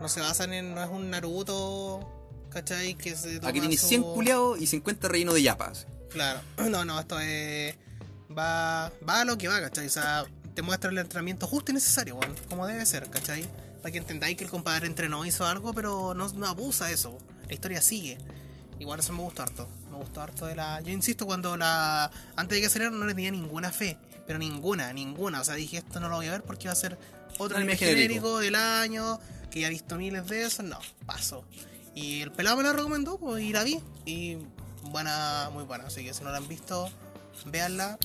No se basan en. No es un Naruto. ¿Cachai? Que se Aquí tiene su- 100 culiados y 50 relleno de yapas. Claro. No, no, esto es. Va, va a lo que va, ¿cachai? O sea, te muestra el entrenamiento justo y necesario, weón, como debe ser, ¿cachai? Para que entendáis que el compadre entrenó, hizo algo, pero no, no abusa eso. La historia sigue. Igual eso me gustó harto. Me gustó harto de la. Yo insisto, cuando la. Antes de que saliera no le tenía ninguna fe. Pero ninguna, ninguna. O sea, dije esto no lo voy a ver porque va a ser otro anime genérico del año. Que ya he visto miles de esos. No, paso. Y el pelado me la recomendó, pues, y la vi. Y buena, muy buena. Así que si no la han visto, véanla.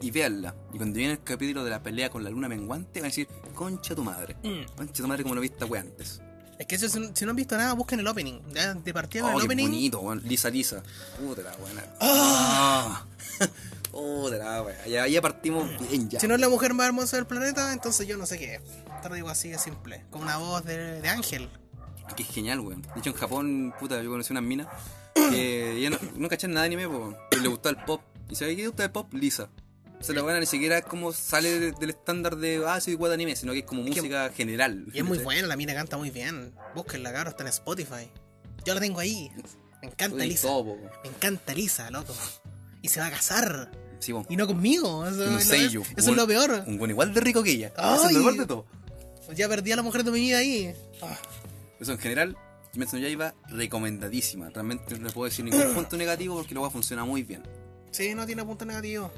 y véanla. Y cuando viene el capítulo de la pelea con la luna menguante, van a decir, concha tu madre. Mm. Concha tu madre como lo viste wea antes. Es que si, si no han visto nada, busquen el opening. Ya, de partida con Oh, el qué opening. bonito, weón. Lisa, lisa. Puta la buena. Ah. Puta la wea. Ya, ya partimos bien ya. Si no es la mujer más hermosa del planeta, entonces yo no sé qué. Te lo digo así de simple. Con una voz de, de ángel. Que es genial, weón. De hecho, en Japón, puta, yo conocí unas minas que ya no, no cachan nada de anime, po, pero le gustaba el pop. Y sabe qué gusta el pop, Lisa. O sea, la buena ni siquiera es como sale de- del estándar de, ah, soy de anime, sino que es como Es que- música general. Y es muy buena, la mina canta muy bien. Búsquenla, caro, está en Spotify. Yo la tengo ahí. Me encanta Lisa. Me encanta Lisa, loco. Y se va a casar. Sí, po. Y no conmigo. Eso, un es, lo- eso es lo peor. Un buen igual de rico que ella. Ay. Eso es lo mejor de todo. Ya perdí a la mujer de mi vida ahí. Ah, Eso en general, Kimetsu no Yaiba, recomendadísima. Realmente no le puedo decir ningún punto negativo porque luego funciona muy bien. Sí, no tiene punto negativo.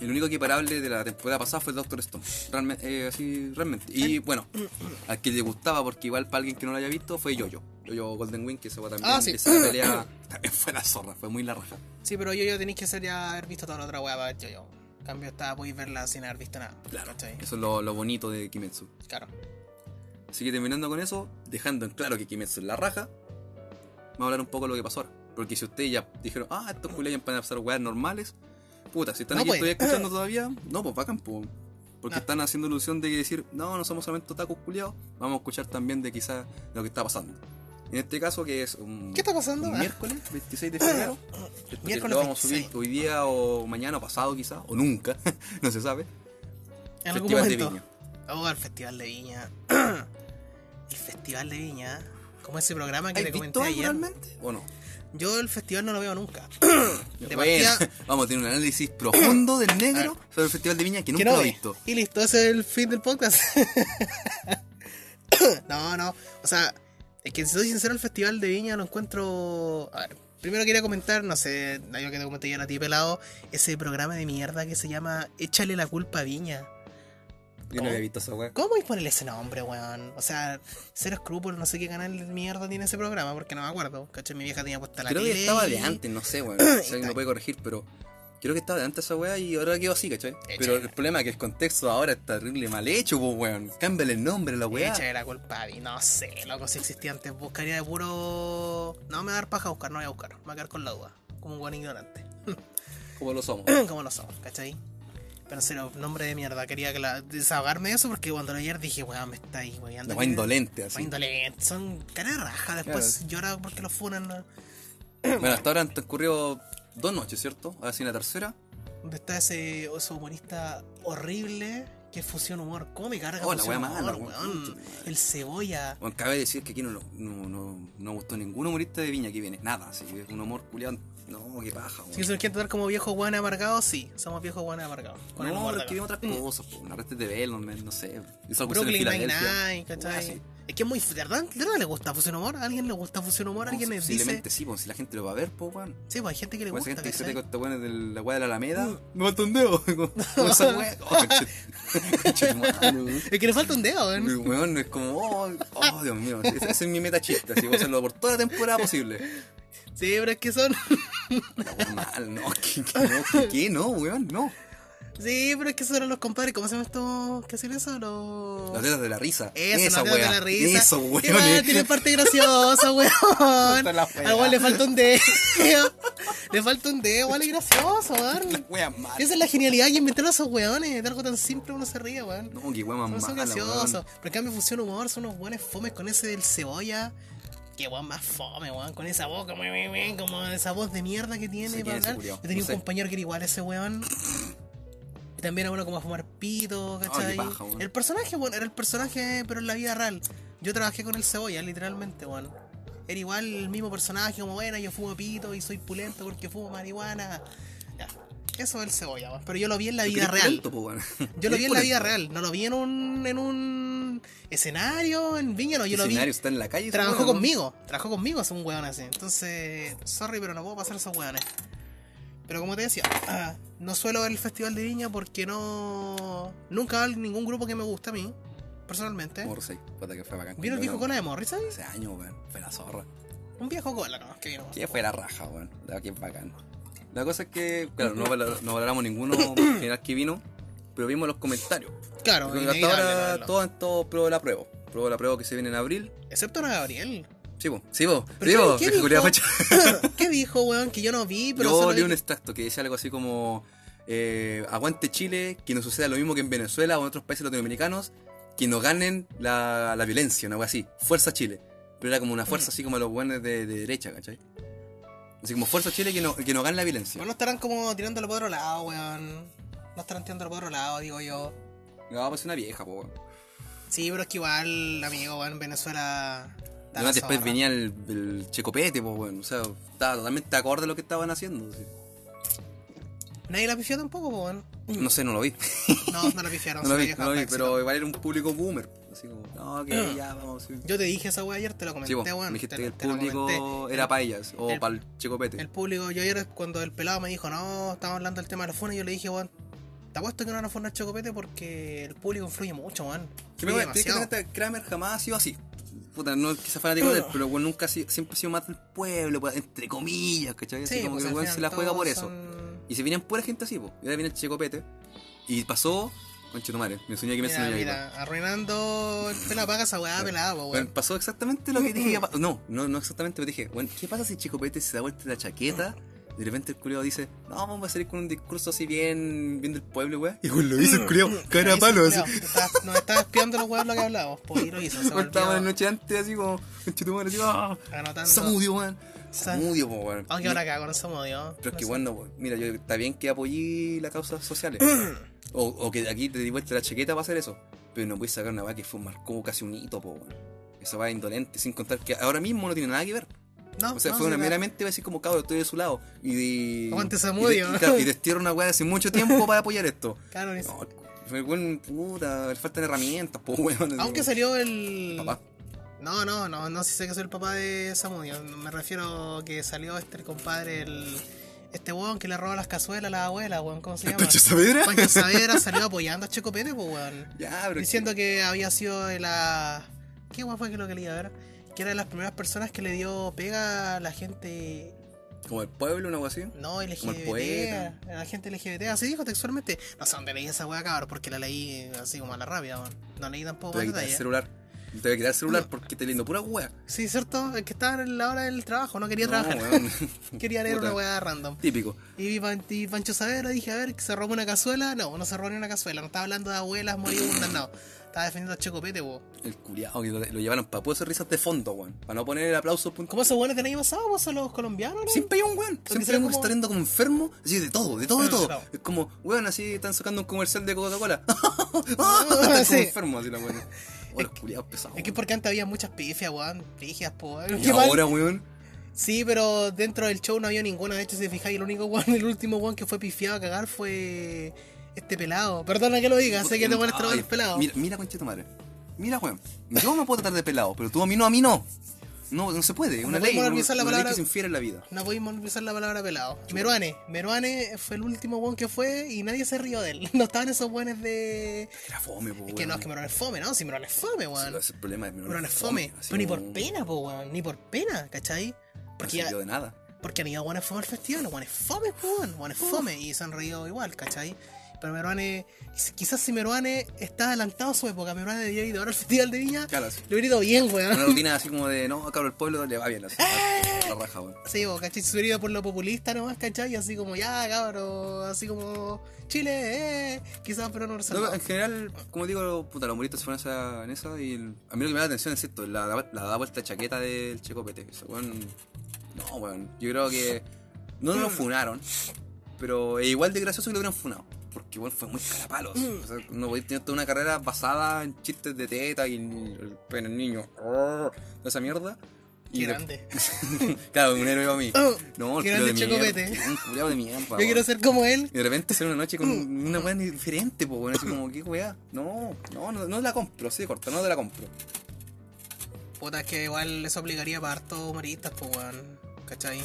El único equiparable de la temporada pasada fue el Doctor Stone. Realmente, eh, así, realmente. Y bueno, al que le gustaba, porque igual para alguien que no lo haya visto, fue Yoyo. Yoyo Golden Wing, que se fue también. Ah, sí. Esa pelea también fue la zorra, fue muy la raja. Sí, pero yo, yo tenéis que ser ya haber visto toda la otra weá para ver yo, yo. En cambio, estaba podéis verla sin haber visto nada. ¿cachai? Eso es lo, lo bonito de Kimetsu. Claro. Así que terminando con eso, dejando en claro que Kimetsu es la raja, vamos a hablar un poco de lo que pasó ahora. Porque si ustedes ya dijeron, ah, estos culiados van a pasar weas normales, puta, si están No, aquí pues. todavía escuchando todavía, no, pues bacán, pues. Porque No. están haciendo ilusión de decir, no, no somos solamente otakus culiados, vamos a escuchar también de quizás lo que está pasando. En este caso, que es un, ¿Qué está pasando? un Ah. miércoles, 26 de febrero, Miércoles lo vamos a subir 26. hoy día o mañana o pasado quizás, o nunca, no se sabe. En algún Festival de. Viña. Oh, el Festival de Viña. el Festival de Viña. Como ese programa que ¿Has te visto comenté algo ayer. realmente? ¿O no? Yo el festival no lo veo nunca. De Bueno, partida- vamos a tener un análisis profundo del negro A sobre el Festival de Viña que nunca no lo he visto. Y listo, ese es el fin del podcast. no, no. O sea, es que si soy sincero, el Festival de Viña lo encuentro. A ver, primero quería comentar, no sé, algo que te comenté ya a ti pelado, ese programa de mierda que se llama Échale la culpa a Viña. Yo no había visto esa weá. ¿Cómo a ponerle ese nombre, weón? O sea, cero escrúpulos, no sé qué canal de mierda tiene ese programa, porque no me acuerdo. ¿Cachai? Mi vieja tenía puesta la Creo que estaba y- de antes, no sé, weón. Si alguien Está. me puede corregir, pero creo que estaba de antes esa weá y ahora quedó así, ¿cachai? Pero el problema es que el contexto ahora está terrible mal hecho, pues, weón. Cámbiale el nombre a la weá. Échale la culpa a. No sé, loco, si existía antes. Buscaría de puro. No me va a dar paja buscar, no voy a buscar. Me voy a quedar con la duda. Como un buen ignorante. Como lo somos. Como lo somos, ¿cachai? Pero en serio, nombre de mierda. Quería que la, desahogarme de eso porque cuando lo ayer dije, weón, me está ahí, weón. Weá indolente, así. indolente. Son cara de raja. Después llora porque lo funan. ¿no? Bueno, hasta ahora han transcurrido dos noches, ¿cierto? Ahora sí la tercera. donde está ese, ese humorista horrible que es fusión humor. ¿Cómo me carga Oh, la wea mala, humor, weón. weón? El cebolla. Bueno, cabe decir que aquí no, no, no, no gustó ningún humorista de Viña que viene. Nada, así que es un humor culiado. No, qué paja, weón. Si se nos quieren tratar como viejos guanes amargados, sí. Somos viejos guanes amargados. Con no, de es que acá. otras cosas, po. Una Arrested Development, no sé. Brooklyn. Nine-Nine, Ah, ¿cachai? Es que es muy. ¿De verdad, ¿De verdad le gusta Fusión Humor? ¿A alguien le gusta Fusión Humor? ¿Alguien No, les dice? sí, pues si la gente lo va a ver, pues, weón. Sí, pues hay gente que le esa gusta. gente que te con de la weá de la Alameda. Mm. Me falta un dedo. Como esa weá. Oh. Es que le falta un dedo, weón. weón, es como, oh, oh, Dios mío. Ese, es mi meta chiste, así voy a hacerlo por toda la temporada posible. Sí, pero es que son. La weá mal, no, que, que no, que, que no, weón, no. Sí, pero es que son los compadres. ¿Cómo se llama esto? ¿Qué hacen eso? Los. Las tetas de la risa. Eso, Esa los dedos weá. de la risa. Eso, weón. Igual tiene parte graciosa, weón. Al weón le falta un dedo. le falta un dedo, igual es gracioso, weón. Esa es la genialidad que inventaron esos weones. De algo tan simple uno se ríe, weón. No, que weá más son graciosos. weón. Pero en cambio, Fusión Humor son unos buenos fomes con ese del cebolla. Qué weón más fome, weón. Con esa boca, weón, weón, weón, como esa voz de mierda que tiene Sí, para hablar. Yo tenía No un sé. compañero que era igual a ese weón. Y también era bueno como a fumar pito, ¿cachai? el personaje, weón, era el personaje, pero en la vida real. Yo trabajé con el cebolla, literalmente, weón. Era igual el mismo personaje, como bueno, yo fumo pito y soy pulento porque fumo marihuana. Ya. Eso es el cebolla, weón. Pero yo lo vi en la vida real. pulento. Yo lo vi en la vida real, no lo vi en un, en un escenario, en Viña, no, yo lo vi. escenario está en la calle. Trabajó conmigo, trabajó conmigo, es un weón así. Entonces, sorry, pero no puedo pasar esos weones. Pero como te decía, ah, no suelo ver el Festival de Viña porque no. Nunca va ningún grupo que me gusta a mí, personalmente. Morrissey, puta que fue bacán. ¿Vino el viejo cola de Morrissey? Hace años, weón. Fue la zorra. Un viejo cola, no, que vino. Que fue la raja, weón. La es bacán. La cosa es que, claro, no, valor- no valoramos ninguno general que vino, pero vimos los comentarios. Claro, hasta ahora verlo. todo, todo prueba la prueba. Prueba la prueba que se viene en abril. Excepto a Gabriel. Sí, po. Sí. ¿Pero Sí, qué- po. qué dijo? facha. ¿Qué dijo, weón? Que yo no vi, pero Yo leí un extracto que decía algo así como eh, aguante Chile, que no suceda lo mismo que en Venezuela o en otros países latinoamericanos, que no ganen la, la violencia, una cosa así. Fuerza Chile. Pero era como una Mm. fuerza así como a los buenos de, de derecha, ¿cachai? Así como Fuerza Chile que no, que no gane la violencia. Bueno, estarán como tirándolo por otro lado, weón. No estarán tirándolo por otro lado, digo yo. No, pues una vieja, po, weón. Sí, pero es que igual, amigo, weón, Venezuela. Además, después venía el, el checopete, pues, bueno, o sea, estaba totalmente acorde a lo que estaban haciendo. sí. Nadie la pifió tampoco, po, weón. No sé, no lo vi. No, no la pifiaron. no lo vi, vieja no lo vi, Paxi, pero igual era un público boomer. Así como, no, que ya, vamos. Sí, Yo te dije esa weá ayer, te lo comenté, Sí, vos, me dijiste te- que el público era para ellas, o el- para el checopete. El público, yo ayer cuando el pelado me dijo, no, estamos hablando del tema de los fones, yo le dije, weón, te apuesto que no van a fonar chocopete porque el público influye mucho, weón. Que me voy que Kramer jamás ha sido así. Puta, no es que sea fanático de él, pero bueno, nunca ha sido, siempre ha sido más del pueblo, pues, entre comillas, ¿cachai? Así Sí, como pues, que el weón se la juega por eso. son- Y se vienen pura gente así, pues. Y ahora viene el checopete. Y pasó, conche tu madre, me soñé que me Mira, soñé. mira, arruinando el pela paga esa weá pelada, po, Bueno, weón. pasó exactamente lo que dije que No, no, no exactamente, pero dije, bueno, ¿qué pasa si Chico Pete se da vuelta la chaqueta? De repente el culiao dice, no, vamos a salir con un discurso así bien, bien del pueblo, weá. Y lo dice el culiao, cara a palo, así. Nos estaba- espiando los weón lo que hablábamos, pues, y lo hizo. Estábamos la noche antes, así como, conche tu madre, así, ah, anotando. Samudio, weón. Samudio, po, weón. Aunque ahora cago, no somos Dios. Pero es que bueno, po, mira, yo, está bien que apoyé las causas sociales. o, o que aquí te di la chaqueta para hacer eso. Pero no puedes sacar una weá que fue marcó casi un hito, po, weón. Esa weá indolente, sin contar que ahora mismo no tiene nada que ver. No, O sea, no, fue una la- meramente así como cabrón, estoy de su lado. Y de. Aguante y Zamudio. te- Y, claro, y destierro una weá de hace mucho tiempo para apoyar esto. Claro, ni- No, buen puta, faltan herramientas, po, weón. Aunque salió el. Papá. No, no, no, no sé si sé que soy el papá de Samudio. Me refiero que salió este el compadre, el. Este weón que le roba las cazuelas a la abuela, weón, ¿cómo se llama? ¿Pancho Saavedra? Pancho Saavedra salió apoyando a Checo Pérez, pues, weón. Ya, pero. Diciendo que había sido de la. ¿Qué weón fue que lo que leía? A ver. Que era de las primeras personas que le dio pega a la gente. Como el pueblo, una weá así. No, Como el LGBT. poeta. A la gente LGBT. Así dijo textualmente. No sé dónde leí esa weá, cabrón, porque la leí así como a la rabia, weón. No leí tampoco Te voy a el celular. Te voy a quitar el celular No. porque te lindo pura weá. Sí, cierto, es que estaba en la hora del trabajo, no quería No, trabajar. Quería leer Puta. una weá random. Típico. Y vi Pan- Pancho Saavedra dije, a ver, que se robó una cazuela. No, no se robó ni una cazuela. No estaba hablando de abuelas moribundas, no. Estaba defendiendo a Checopete, po. El culiao que lo, lo llevaron para poder hacer risas de fondo, weón. Para no poner el aplauso. punto. ¿Cómo esos buenos del año pasado, vos, son los colombianos, no? Siempre hay un weón. Siempre hay un que como- está riendo como enfermo. Así de todo, de todo, de Ah, todo. claro. Es como, weón, así están sacando un comercial de Coca-Cola. están como Sí. enfermos así la weón. Oh, los culiados pesados. Es que porque antes había muchas pifias, weón. Pifias, po, weón. Y ahora, weón. Sí, pero dentro del show no había ninguna. De hecho, si fijáis, el único weón, el último weón que fue pifiado a cagar fue este pelado. Perdona que lo diga, sé que te Ay, el pelado. Mira, mira, concha tu madre. Mira, weón. Yo me puedo tratar de pelado, pero tú a mí no, a mí no. No, no se puede. Una No ley, una, la una ley palabra- que se infiere en la vida. No podemos olvidar la palabra pelado. Meruane. Meruane fue el último weón que fue y nadie se rió de él. No estaban esos weones de. Era fome, po, Es que no, es que Meruane es fome, ¿no? Si Meruane es fome, weón. Es el problema de Meruane es fome. Pero ni por pena, po, weón. Ni por pena, ¿cachai? No Porque, ya, sirvió de nada. porque han ido weones fome al festival. Weones fome, weón. Weones fome. Y se han reído igual, ¿cachai? Pero Meruane. Quizás si Meruane está adelantado a su época, Meruane debió ir ahora al festival de Viña. Claro, sí. Le hubiera ido bien, weón. Una rutina así como de, no, cabrón, el pueblo le va bien. Así, la raja, weón. Sí, bo, ¿cachai? Se hubiera ido por lo populista nomás, ¿cachai? Así como, ya, cabrón, así como, Chile, eh, quizás, pero no No, resaltado. en general, como digo, puta, los humoristas se fueron esa, en esa y el- a mí lo que me da la atención es esto, la, la, la da vuelta de chaqueta del Checo Pete. Ese weón, no, weón, yo creo que no lo funaron, pero es igual de gracioso que lo hubieran funado. Porque weón fue muy carapalos. Mm. O sea, no podéis tener toda una carrera basada en chistes de teta y el pene niño. toda esa mierda. Qué Y de- grande. claro, un héroe para mí. Oh, No, el qué de grande Checo mierda. Un de mierda. Yo quiero ser como él. Y de repente hacer una noche con Mm. una weá diferente, pues bueno, así como, ¿qué weá? No, no, no, no la compro, así de corta, no te la compro. Puta, es que igual eso obligaría para hartos humoristas, pues, weón. ¿Cachai?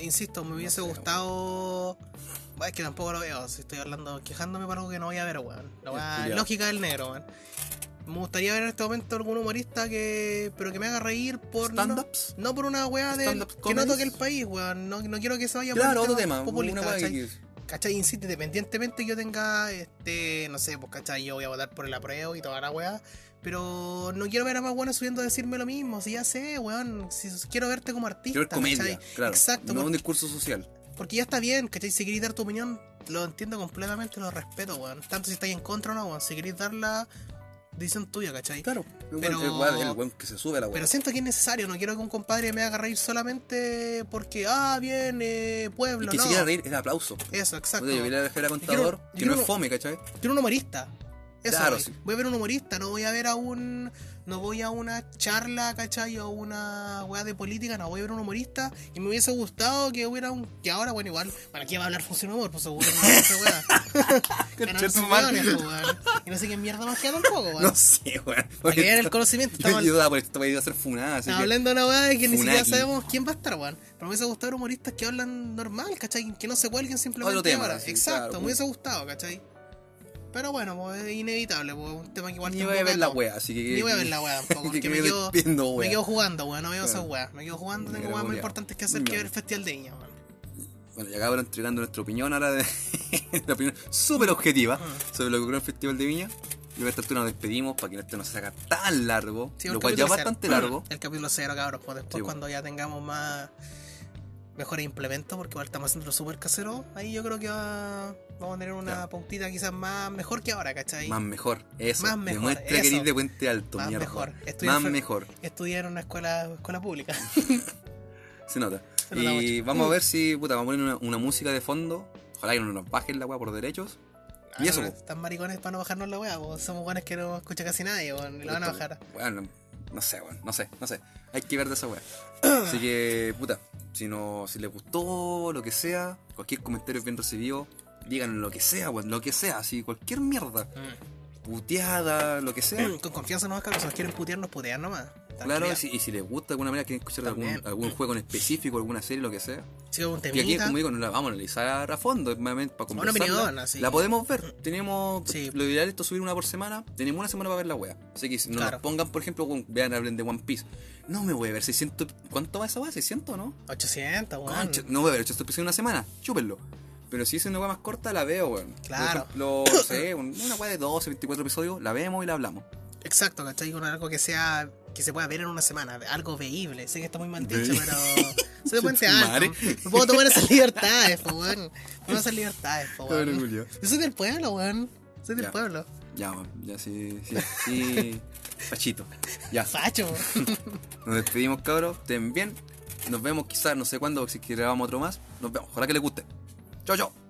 Insisto, me hubiese sé, gustado. Bueno, es que tampoco lo veo, si estoy hablando, quejándome por algo que no voy a ver, weón. La lógica del negro, weón. Me gustaría ver en este momento algún humorista que. pero que me haga reír por. ¿Stand-ups? No, por una weá de. ¿Stand-up que no toque el país, weón. No, no quiero que se vaya Claro, por otro un tema, populista, una ¿cachai? ¿Cachai? Insisto, independientemente que yo tenga, este, no sé, pues, ¿cachai? Yo voy a votar por el apruebo y toda la weá. Pero no quiero ver a más buenos subiendo a decirme lo mismo. Si ya sé, weón. Si quiero verte como artista. Quiero ver comedia, ¿cachai? claro. Exacto. no porque, un discurso social. Porque ya está bien, ¿cachai? Si queréis dar tu opinión, lo entiendo completamente, lo respeto, weón. Tanto si estáis en contra o no, weón. Si queréis dar la decisión tuya, ¿cachai? Claro, el Pero- weón- el weón el weón que se sube a la weá. Pero siento que es necesario, no quiero que un compadre me haga reír solamente porque, ah, bien, eh, Y pueblo, que no. si quiera reír, es aplauso. Eso, exacto. O sea, yo a dejar a quiero- contador, yo que quiero- no es fome, ¿cachai? Quiero un humorista. Eso Claro, voy. sí. voy a ver un humorista, no voy a ver a un. No voy a una charla, ¿cachai? O una weá de política, no voy a ver un humorista. Y me hubiese gustado que hubiera un. Que ahora, bueno, igual. Bueno, aquí va a hablar función humor, pues seguro no esa weá. Pues. Y no sé qué mierda más queda tampoco, weón. No sé, weón. Para que vean el conocimiento, Yo esto, a ser funada, que... hablando de una weá de que ni siquiera sabemos quién va a estar, weón. Pero me hubiese gustado ver humoristas que hablan normal, ¿cachai? Que no se cuelguen simplemente Otro tema, sí, Exacto, claro, me hubiese gustado, ¿cachai? Pero bueno, pues es inevitable, pues un tema que igual Ni voy a ver la weá, así que... Ni voy a ver la weá tampoco, que porque me quedo, me jugando, weón, no veo esas weas. Me quedo jugando, tengo weas más culiao. importantes que hacer que Ya. ver el Festival de Viña, weón. Bueno, y acá ahora entregando nuestra opinión ahora de la opinión súper objetiva sobre lo que ocurrió en el Festival de Viña. Y a esta altura nos despedimos para que esto no se haga tan largo, Sí, lo cual ya es bastante cero. largo. El capítulo cero, cabros, pues después Sí, cuando ya tengamos más mejores implementos, porque igual estamos haciendo lo súper casero, ahí yo creo que va- vamos a tener una Ya. puntita quizás más mejor que ahora, ¿cachai? Más mejor, eso. Más mejor, Demuestra eso. que eres de Puente Alto, Más mierda. mejor. Más mejor. Estudiar en una escuela, escuela pública. Se nota. Se nota y mucho. vamos a ver si, puta, vamos a poner una, una música de fondo. Ojalá que no nos bajen la weá por derechos. Y eso, Ah. Están maricones para no bajarnos la weá, somos buenos que no escucha casi nadie, weón, y la van a bajar. Bueno, no sé, weón, no sé, no sé. Hay que ver de esa weá. Así que, puta, si no, si les gustó, lo que sea, cualquier comentario bien recibido, digan lo que sea, weón, lo que sea, así, cualquier mierda, puteada, lo que sea. Con confianza nomás, cabros, si nos quieren putear, nos putean nomás. Claro, y si, y si les gusta de alguna manera, quieren escuchar algún, juego en específico, alguna serie, lo que sea. Si un Y aquí, temita, como digo, no la vamos a analizar a fondo, para Una conversarla. opinión, así. La podemos ver. Tenemos, Sí. lo ideal es subir una por semana. Tenemos una semana para ver la wea. Así que si no Claro. nos pongan, por ejemplo, vean, hablen de One Piece. No me voy a ver 600. ¿Cuánto va esa wea? ¿600 no? 800, weón. No voy a ver 800 pesos en una semana. Chúpenlo. Pero si es una wea más corta, la veo, weón. Claro. Por ejemplo, no sé, un- una wea de 12, 24 episodios, la vemos y la hablamos. Exacto, ¿cachai? Con algo que sea que se pueda ver en una semana, algo veíble. Sé que está muy mal dicho, pero soy de Puente Madre. Alto. Me puedo tomar esas libertades, po, weón. Puedo esas libertades, po, weón. Yo soy del pueblo, weón. Soy del Ya. pueblo. Ya, weón, ya sí, sí, sí. Pachito. Ya. Facho. Nos despedimos, cabros. Estén bien. Nos vemos quizás, no sé cuándo, si grabamos otro más. Nos vemos. Ojalá que les guste. Chao, chao.